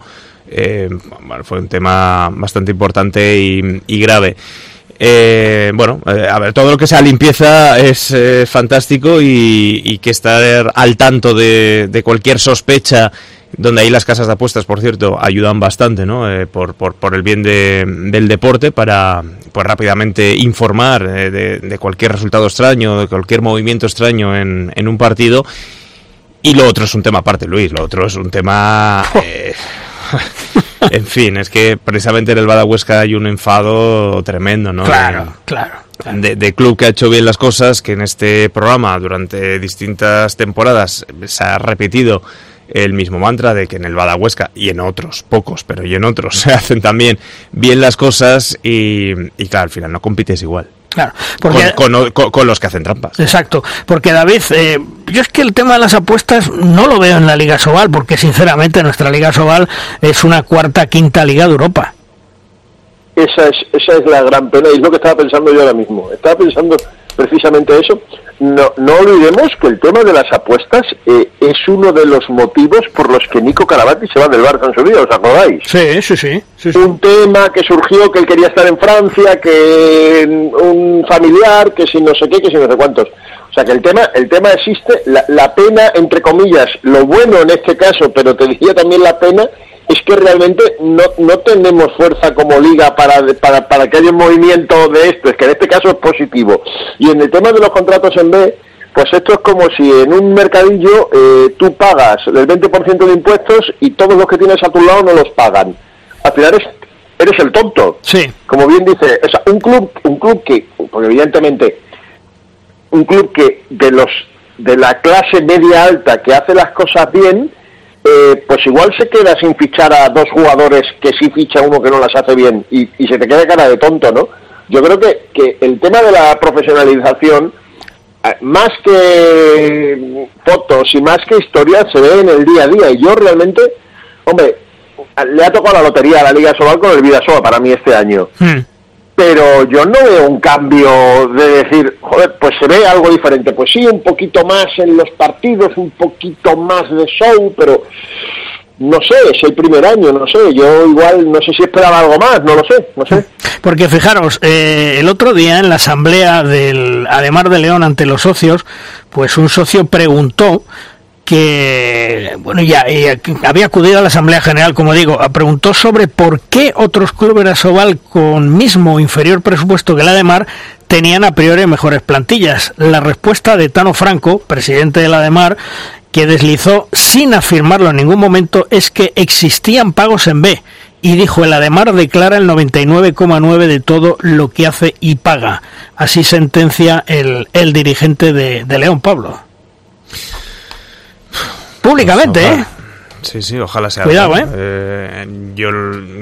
Eh, bueno, fue un tema bastante importante y, y grave. Eh, bueno, eh, a ver, todo lo que sea limpieza es eh, fantástico y, y, que estar al tanto de, de, cualquier sospecha, donde ahí las casas de apuestas, por cierto, ayudan bastante, ¿no? Eh, por, por, por, el bien de, del deporte para pues rápidamente informar de, de, cualquier resultado extraño, de cualquier movimiento extraño en, en, un partido. Y lo otro es un tema aparte, Luis, lo otro es un tema... en fin, es que precisamente en el Badahuesca hay un enfado tremendo, ¿no? Claro, claro. De, de, club que ha hecho bien las cosas, que en este programa durante distintas temporadas se ha repetido el mismo mantra de que en el Badahuesca y en otros, pocos, pero y en otros se hacen también bien las cosas y, y claro, al final no compites igual. Claro, porque, con, con, con, con, los que hacen trampas. Exacto, porque David, eh, yo es que el tema de las apuestas no lo veo en la Liga Sobal, porque sinceramente nuestra Liga Sobal es una cuarta, quinta Liga de Europa. Esa es, esa es la gran pena y es lo que estaba pensando yo ahora mismo. Estaba pensando precisamente eso. No, no olvidemos que el tema de las apuestas eh, es uno de los motivos por los que Nico Caravati se va del Barça en su vida, ¿os acordáis? Sí, sí, sí, sí, sí. Un tema que surgió que él quería estar en Francia, que un familiar, que si no sé qué, que si no sé cuántos. O sea que el tema, el tema existe, la, la pena, entre comillas, lo bueno en este caso, pero te decía también la pena, es que realmente no, no tenemos fuerza como liga para, para, para que haya un movimiento de esto, es que en este caso es positivo. Y en el tema de los contratos en B, pues esto es como si en un mercadillo eh, tú pagas el 20% de impuestos y todos los que tienes a tu lado no los pagan. Al final eres, eres el tonto. Sí. Como bien dice, o sea, un club, un club que, porque evidentemente, un club que de los de la clase media alta que hace las cosas bien, eh, pues igual se queda sin fichar a dos jugadores que sí ficha uno que no las hace bien y, se te queda cara de tonto, ¿no? Yo creo que, que el tema de la profesionalización, más que fotos y más que historias, se ve en el día a día. Y yo realmente, hombre, le ha tocado la lotería a la Liga Sobal con el Vidasoa para mí este año. Hmm. Pero yo no veo un cambio de decir, joder, pues se ve algo diferente. Pues sí, un poquito más en los partidos, un poquito más de show, pero no sé, es el primer año, no sé, yo igual no sé si esperaba algo más, no lo sé, no sé. Porque fijaros, eh, el otro día en la asamblea del Ademar de León ante los socios, pues un socio preguntó que, bueno, ya, ya, había acudido a la Asamblea General, como digo, preguntó sobre por qué otros clubes de Asobal con mismo inferior presupuesto que la de Mar tenían a priori mejores plantillas. La respuesta de Tano Franco, presidente de la de Mar, que deslizó sin afirmarlo en ningún momento, es que existían pagos en B. Y dijo, el Ademar declara el 99,9 de todo lo que hace y paga. Así sentencia el, el dirigente de, de León, Pablo. Públicamente, Pues ¿eh? Sí, sí, ojalá sea. Cuidado, ¿eh? eh yo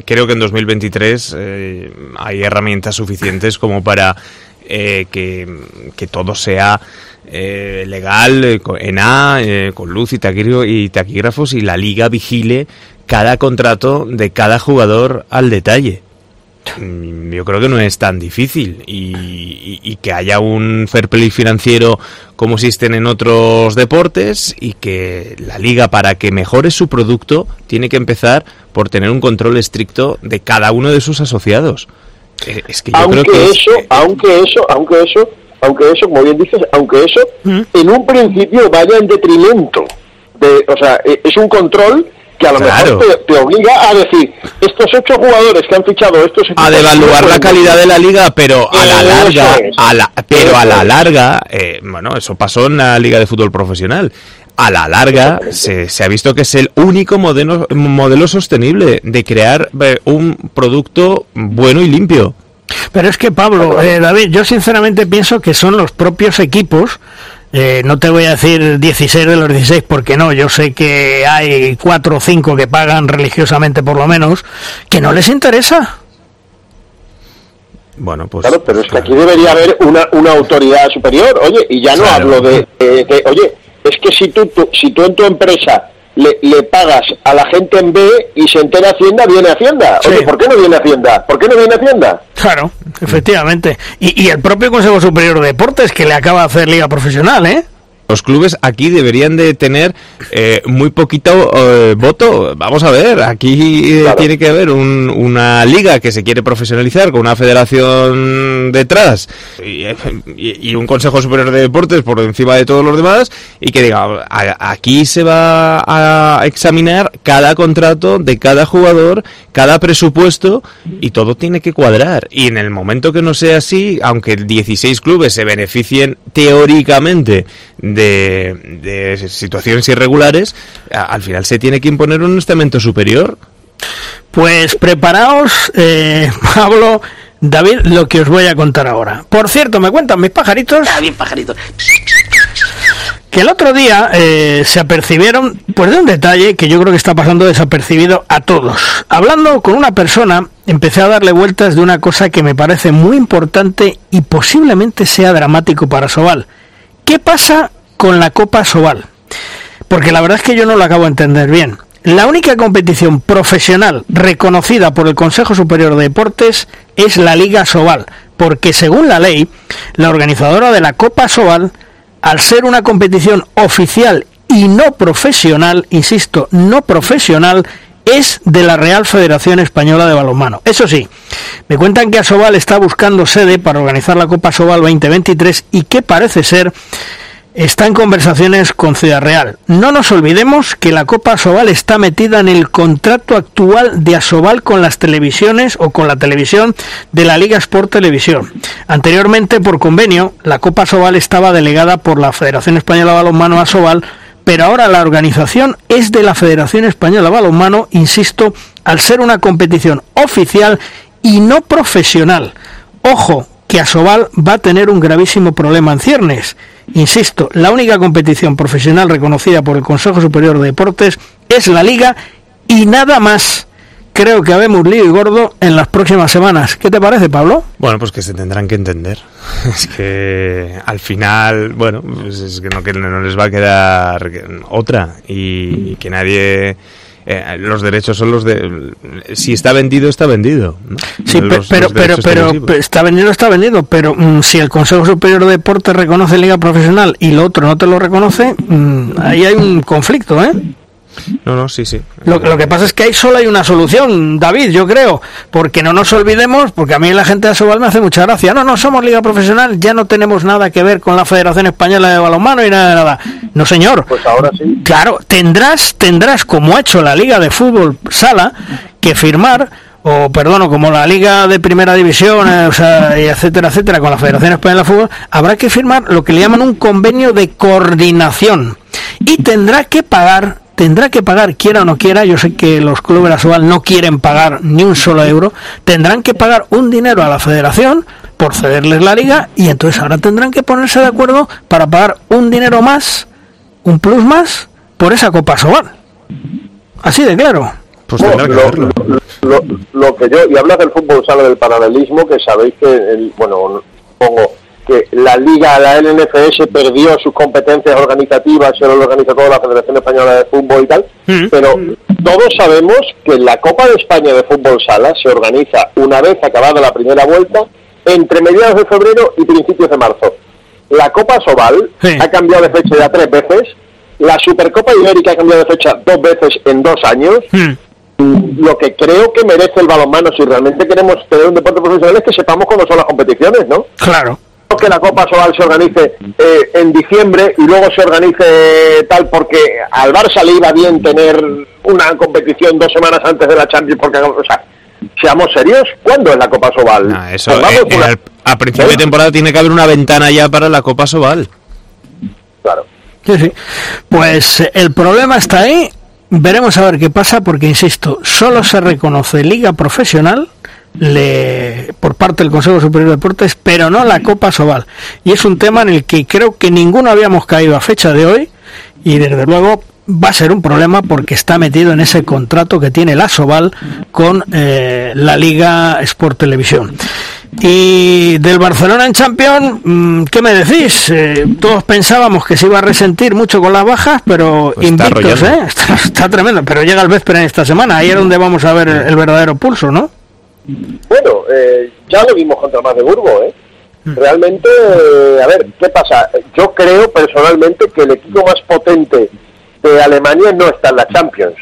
creo que en 2023 eh, hay herramientas suficientes como para eh, que, que, todo sea eh, legal en A, con luz y, y taquígrafos y la liga vigile cada contrato de cada jugador al detalle yo creo que no es tan difícil y, y, y, que haya un fair play financiero como existen en otros deportes y que la liga para que mejore su producto tiene que empezar por tener un control estricto de cada uno de sus asociados. Eh, es que yo aunque creo que eso, es... aunque eso, aunque eso, aunque eso, como bien dices, aunque eso ¿Mm? en un principio vaya en detrimento de, o sea, e, es un control que a lo Claro. mejor te, te obliga a decir estos ocho jugadores que han fichado estos equipos a devaluar la calidad de la liga, pero a la larga, a la, pero a la larga, eh, bueno, eso pasó en la liga de fútbol profesional. A la larga se, se ha visto que es el único modelo, modelo sostenible de crear eh, un producto bueno y limpio. Pero es que Pablo, eh, David, yo sinceramente pienso que son los propios equipos, eh, no te voy a decir 16 de los 16 porque no, yo sé que hay 4 o 5 que pagan religiosamente por lo menos, que no les interesa. Bueno, pues. Claro, pero es que aquí debería haber una, una autoridad superior, oye, y ya no Claro. hablo de, de- de- oye, es que si tú, tú- si tú en tu empresa le, le pagas a la gente en B y se entera Hacienda, viene Hacienda. Oye, Sí. ¿por qué no viene Hacienda? ¿Por qué no viene Hacienda? Claro, efectivamente. Y, y el propio Consejo Superior de Deportes que le acaba de hacer liga profesional, ¿eh? Los clubes aquí deberían de tener eh, muy poquito eh, voto. Vamos a ver, aquí eh, tiene que haber un- una liga que se quiere profesionalizar con una federación detrás y, y- y un Consejo Superior de Deportes por encima de todos los demás y que diga, a- aquí se va a examinar cada contrato de cada jugador, cada presupuesto y todo tiene que cuadrar. Y en el momento que no sea así, aunque 16 clubes se beneficien teóricamente de, de situaciones irregulares, a- al final se tiene que imponer un estamento superior. Pues preparaos, eh, Pablo, David, lo que os voy a contar ahora. Por cierto, me cuentan mis pajaritos. bien, pajaritos. Que el otro día eh, se apercibieron pues de un detalle que yo creo que está pasando desapercibido a todos. Hablando con una persona, empecé a darle vueltas de una cosa que me parece muy importante y posiblemente sea dramático para Sobal. ¿Qué pasa con la Copa Sobal? Porque la verdad es que yo no lo acabo de entender bien. La única competición profesional reconocida por el Consejo Superior de Deportes es la Liga Sobal, porque según la ley, la organizadora de la Copa Sobal, al ser una competición oficial y no profesional, insisto, no profesional, es de la Real Federación Española de Balonmano. Eso sí, me cuentan que Asobal está buscando sede para organizar la Copa Sobal 2023 y que parece ser está en conversaciones con Ciudad Real. No nos olvidemos que la Copa Asobal está metida en el contrato actual de Asobal con las televisiones o con la televisión de la Liga Sport Televisión. Anteriormente, por convenio, la Copa Asobal estaba delegada por la Federación Española de Balonmano Asobal, pero ahora la organización es de la Federación Española Balonmano, insisto, al ser una competición oficial y no profesional. Ojo, que Asobal va a tener un gravísimo problema en ciernes. Insisto, la única competición profesional reconocida por el Consejo Superior de Deportes es la Liga y nada más. Creo que habemos lío y gordo en las próximas semanas. ¿Qué te parece, Pablo? Bueno, pues que se tendrán que entender. Es que al final, bueno, pues es que no, que no les va a quedar otra y que nadie... eh, los derechos son los de... Si está vendido, está vendido. ¿no? Sí, Los- pero, los pero, pero, está vendido, está vendido, pero mm, si el Consejo Superior de Deportes reconoce Liga Profesional y lo otro no te lo reconoce, mm, ahí hay un conflicto, ¿eh? No, no, sí, sí. Lo, lo que pasa es que ahí solo hay una solución, David, yo creo, porque no nos olvidemos, porque a mí la gente de Asobal me hace mucha gracia. No, no somos liga profesional, ya no tenemos nada que ver con la Federación Española de Balonmano y nada de nada. No, señor. Pues ahora sí. Claro, tendrás, tendrás, como ha hecho la Liga de Fútbol Sala, que firmar, o perdón, o como la Liga de Primera División, eh, o sea, y etcétera, etcétera, con la Federación Española de Fútbol, habrá que firmar lo que le llaman un convenio de coordinación. Y tendrá que pagar, tendrá que pagar, quiera o no quiera, yo sé que los clubes de Asobal no quieren pagar ni un solo euro, tendrán que pagar un dinero a la Federación por cederles la liga y entonces ahora tendrán que ponerse de acuerdo para pagar un dinero más, un plus más, por esa Copa Asobal. Así de claro. Pues Bueno, lo, lo- lo que yo, y hablas del fútbol sala del paralelismo, que sabéis que, el, bueno, pongo que la liga, la LNFS perdió sus competencias organizativas, se lo organiza toda la Federación Española de Fútbol y tal, pero todos sabemos que la Copa de España de Fútbol Sala se organiza una vez acabada la primera vuelta, entre mediados de febrero y principios de marzo. La Copa Sobal ha cambiado de fecha ya tres veces, la Supercopa Ibérica ha cambiado de fecha dos veces en dos años, lo que creo que merece el balonmano si realmente queremos tener un deporte profesional es que sepamos cuándo son las competiciones, ¿no? Claro. Que la Copa Sobal se organice eh, en diciembre y luego se organice tal porque al Barça le iba bien tener una competición dos semanas antes de la Champions porque, o sea, seamos serios, ¿cuándo es la Copa Sobal? Ah, Eso, Pues vamos eh, eh, a principio de temporada tiene que haber una ventana ya para la Copa Sobal. Claro. Sí, sí. Pues eh, el problema está ahí. Veremos a ver qué pasa, porque insisto, solo se reconoce liga profesional le, por parte del Consejo Superior de Deportes, pero no la Copa Sobal. Y es un tema en el que creo que ninguno habíamos caído a fecha de hoy, y desde luego va a ser un problema porque está metido en ese contrato que tiene la Sobal con eh, la Liga Sport Televisión. Y del Barcelona en Champions, mm, ¿qué me decís? Eh, todos pensábamos que se iba a resentir mucho con las bajas, pero Pues está invictos, arrollando. ¿eh? Está, está tremendo. Pero llega el Vespera en esta semana, ahí es donde vamos a ver el, el verdadero pulso, ¿no? Bueno, eh, ya lo vimos contra más de Burgo, ¿eh? Realmente, eh, a ver, ¿qué pasa? Yo creo personalmente que el equipo más potente de Alemania no está en la Champions,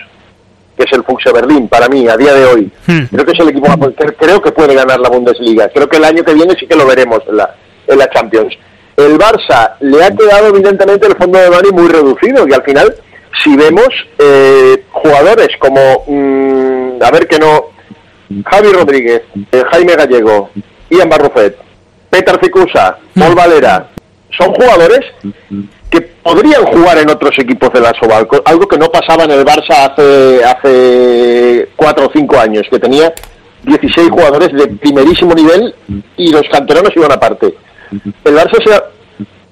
que es el Fuchsia Berlín, para mí, a día de hoy. Creo que es el equipo más potente, creo que puede ganar la Bundesliga. Creo que el año que viene sí que lo veremos en la, en la Champions. El Barça le ha quedado evidentemente el fondo de Mani muy reducido y al final, si vemos eh, jugadores como, mm, a ver que no, Javi Rodríguez, eh, Jaime Gallego, Ian Barrufet, Petar Cicusa, Paul Valera, son jugadores que podrían jugar en otros equipos de la Sobal, algo que no pasaba en el Barça hace, hace cuatro o cinco años, que tenía 16 jugadores de primerísimo nivel y los canteranos iban aparte. El Barça se ha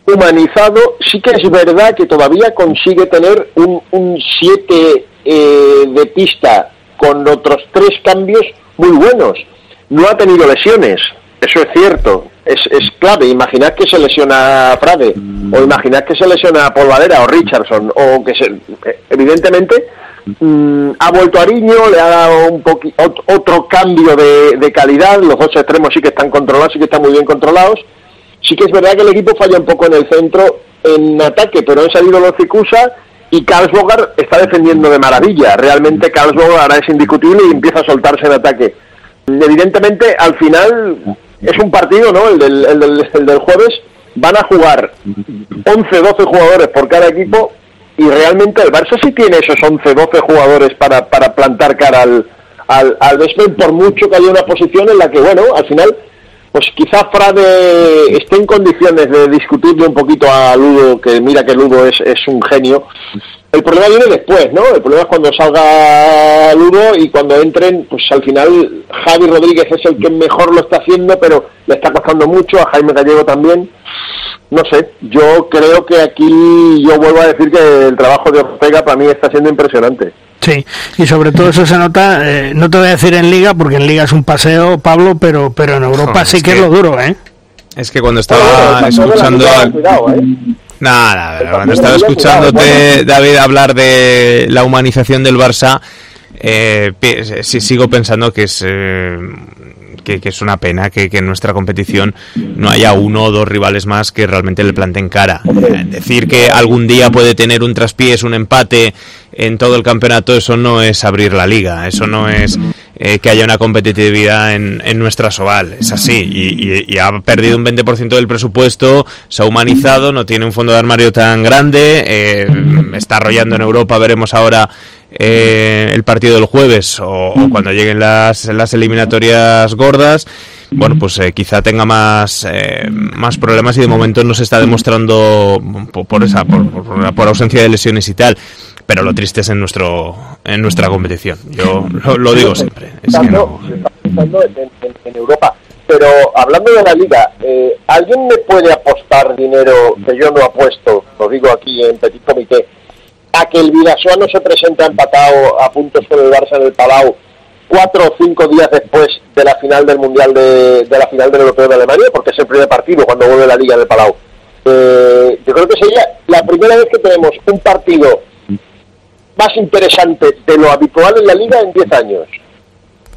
humanizado, sí que es verdad que todavía consigue tener un, un 7 de pista con otros tres cambios muy buenos. No ha tenido lesiones, eso es cierto, es, es clave. Imaginad que se lesiona Frade, o imaginad que se lesiona Paul Valera o Richardson, o que se. Evidentemente, mm, ha vuelto Ariño, le ha dado un poqui- ot- otro cambio de, de calidad. Los dos extremos sí que están controlados, sí que están muy bien controlados. Sí que es verdad que el equipo falla un poco en el centro en ataque, pero han salido los Cicusa y Karlsbogar está defendiendo de maravilla. Realmente Karlsbogar ahora es indiscutible y empieza a soltarse en ataque. Evidentemente, al final es un partido, ¿no? El del, el del, el del jueves. Van a jugar 11, 12 jugadores por cada equipo y realmente el Barça sí tiene esos 11, 12 jugadores para, para plantar cara al, al, al por mucho que haya una posición en la que, bueno, al final pues quizá Frade esté en condiciones de discutirle un poquito a Ludo, que mira que Ludo es, es un genio. El problema viene después, ¿no? El problema es cuando salga Ludo y cuando entren, pues al final Javi Rodríguez es el que mejor lo está haciendo, pero le está costando mucho, a Jaime Gallego también. No sé, yo creo que aquí yo vuelvo a decir que el trabajo de Ortega para mí está siendo impresionante. Sí, y sobre todo eso se nota, eh, no te voy a decir en Liga, porque en Liga es un paseo, Pablo, pero, pero en Europa Joder, sí es que, es lo duro, ¿eh? Es que cuando estaba escuchando. Cuidado, ¿eh? Nada, nada, cuando estaba escuchándote, David, hablar de la humanización del Barça, eh, sí, sigo pensando que es eh, que, es una pena que, que en nuestra competición no haya uno o dos rivales más que realmente le planten cara. Decir que algún día puede tener un traspiés, un empate en todo el campeonato, eso no es abrir la liga, eso no es eh, que haya una competitividad en, en nuestra Soval, es así, y, ha perdido un 20% del presupuesto, se ha humanizado, no tiene un fondo de armario tan grande, eh, está arrollando en Europa, veremos ahora eh, el partido del jueves o, o cuando lleguen las, las eliminatorias gordas. Bueno, pues eh, quizá tenga más, eh, más problemas y de momento no se está demostrando por, por esa por, por- ausencia de lesiones y tal. Pero lo triste es en nuestro en nuestra competición. Yo lo, lo digo siempre. Es que no. en, en- en Europa. Pero hablando de la liga, eh, ¿alguien me puede apostar dinero que yo no apuesto, lo digo aquí en Petit Comité, a que el Vidasoa no se presenta empatado a puntos con el Barça en el Palau cuatro o cinco días después de la final del Mundial de, de la final del Europeo de Alemania? Porque es el primer partido cuando vuelve la liga del Palau. Eh, yo creo que sería la primera vez que tenemos un partido más interesante de lo habitual en la liga en 10 años.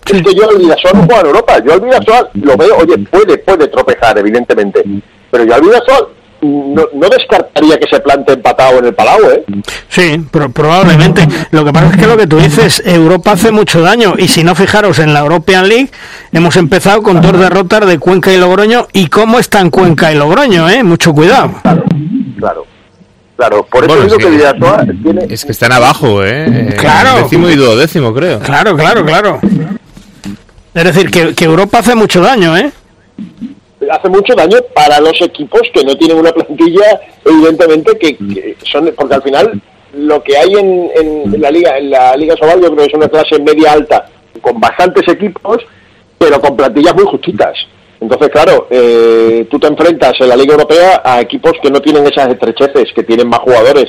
Es que yo al Vidasoa no juego en Europa. Yo al Vidasoa lo veo, oye, puede, puede tropezar, evidentemente. Pero yo al Vidasoa no, no descartaría que se plante empatado en el Palau, ¿eh? Sí, pro- probablemente. Lo que pasa es que lo que tú dices, Europa hace mucho daño. Y si no fijaros en la European League, hemos empezado con dos derrotas de Cuenca y Logroño. ¿Y cómo están Cuenca y Logroño? Eh? Mucho cuidado. Claro. Claro, por eso Bueno, digo es que tiene... Es que están abajo, ¿eh? Claro. Décimo y duodécimo, creo. Claro, claro, claro. Es decir, que, que Europa hace mucho daño, ¿eh? Hace mucho daño para los equipos que no tienen una plantilla, evidentemente, que, que son, porque al final lo que hay en, en- en la liga, en la liga Sobal, yo creo que es una clase media alta, con bastantes equipos, pero con plantillas muy justitas. Entonces, claro, eh, tú te enfrentas en la Liga Europea a equipos que no tienen esas estrecheces, que tienen más jugadores.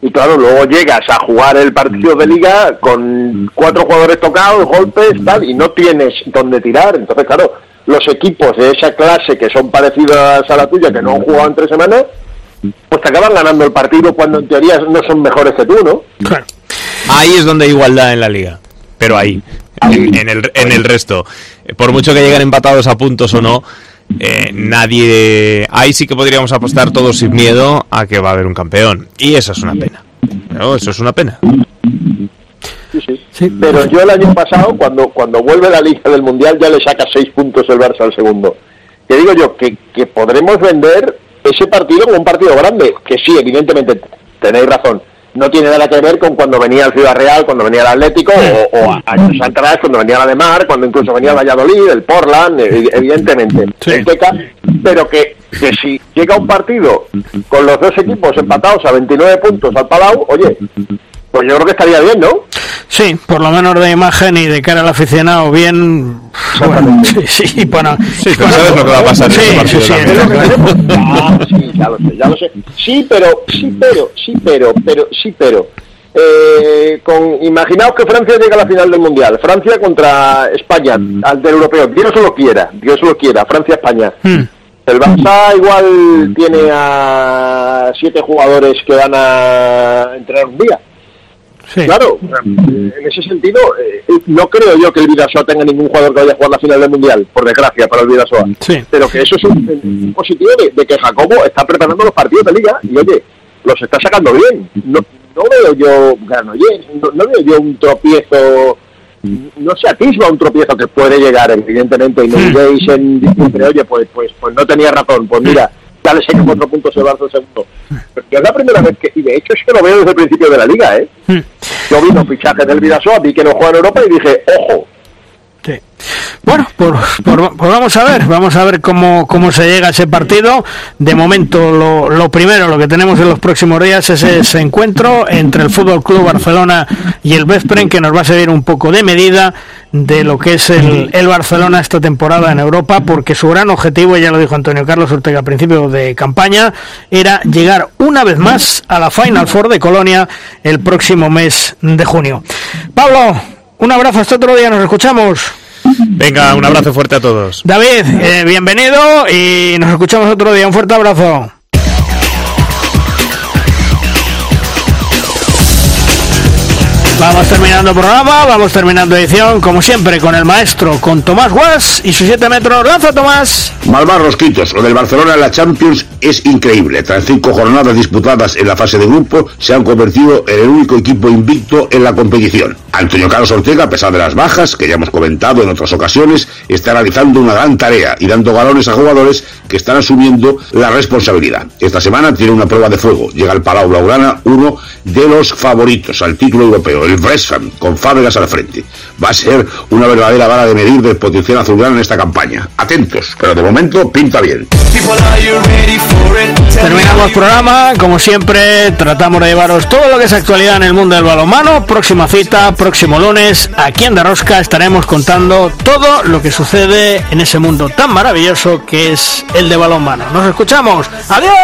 Y claro, luego llegas a jugar el partido de liga con cuatro jugadores tocados, golpes, tal, y no tienes dónde tirar. Entonces, claro, los equipos de esa clase que son parecidos a la tuya, que no han jugado en tres semanas, pues te acaban ganando el partido cuando en teoría no son mejores que tú, ¿no? Ahí es donde hay igualdad en la liga. Pero ahí, en, en el, en el resto. Por mucho que lleguen empatados a puntos o no, eh, nadie... Ahí sí que podríamos apostar todos sin miedo a que va a haber un campeón. Y eso es una pena. No, eso es una pena. Sí, sí. Pero yo el año pasado, cuando, cuando vuelve la Liga del Mundial, ya le saca seis puntos el Barça al segundo. Que digo yo, que, que podremos vender ese partido como un partido grande. Que sí, evidentemente, tenéis razón no tiene nada que ver con cuando venía el Ciudad Real, cuando venía el Atlético, o, o años atrás, cuando venía la de Mar, cuando incluso venía el Valladolid, el Portland, e, evidentemente, el Teca, pero que, que si llega un partido con los dos equipos empatados a 29 puntos al Palau, oye, pues yo creo que estaría bien, ¿no? Sí, por lo menos de imagen y de cara al aficionado, bien. Bueno, sí, sí, bueno. Sí, pero sabes lo que va a pasar en Sí, ese partido sí, sí, también. Sí, ya lo sé, ya lo sé. Sí, pero, sí, pero, sí, pero, pero, sí, pero. Eh, con, imaginaos que Francia llega a la final del Mundial. Francia contra España, al del europeo. Dios lo quiera, Dios lo quiera. Francia-España. El Barça igual tiene a siete jugadores que van a entrenar un día. Claro, en ese sentido, eh, no creo yo que el Vidasoa tenga ningún jugador que vaya a jugar la final del Mundial, por desgracia, para el Vidasoa. Pero que eso es un, un positivo de, de que Jacobo está preparando los partidos de liga y, oye, los está sacando bien. No, no veo yo, Granollers, no, no veo yo un tropiezo, no se atisba un tropiezo que puede llegar, evidentemente, y no diréis en oye, pues, pues, pues no tenía razón, pues mira, ya le saca cuatro puntos el Barça segundo. Pero es la primera vez que, y de hecho es que lo veo desde el principio de la liga, ¿eh? Yo vi los fichajes del Vidasoa, vi que no juega en Europa y dije, ojo, Bueno, por, por- pues vamos a ver, vamos a ver cómo, cómo se llega a ese partido. De momento, lo, lo primero, lo que tenemos en los próximos días es ese encuentro entre el Fútbol Club Barcelona y el Veszprem, que nos va a servir un poco de medida de lo que es el, el Barcelona esta temporada en Europa, porque su gran objetivo, ya lo dijo Antonio Carlos Ortega a principio de campaña, era llegar una vez más a la Final Four de Colonia el próximo mes de junio. Pablo, un abrazo hasta otro día, nos escuchamos. Venga, un abrazo fuerte a todos. David, eh, bienvenido y nos escuchamos otro día. Un fuerte abrazo. Vamos terminando programa, vamos terminando edición, como siempre, con el maestro, con Tomás Guas y sus 7 metros. ¡Lanza, Tomás! Malvar Rosquitos, lo del Barcelona en la Champions es increíble. Tras cinco jornadas disputadas en la fase de grupo, se han convertido en el único equipo invicto en la competición. Antonio Carlos Ortega, a pesar de las bajas, que ya hemos comentado en otras ocasiones, está realizando una gran tarea y dando galones a jugadores que están asumiendo la responsabilidad. Esta semana tiene una prueba de fuego. Llega al Palau Blaugrana uno de los favoritos al título europeo, el Bressan, con Fábregas al frente. Va a ser una verdadera vara de medir del potencial azulgrana en esta campaña. Atentos, pero de momento pinta bien. Terminamos programa, como siempre, tratamos de llevaros todo lo que es actualidad en el mundo del balonmano. Próxima cita, próximo lunes, aquí en Darosca, estaremos contando todo lo que sucede en ese mundo tan maravilloso que es el de balonmano. Nos escuchamos. Adiós.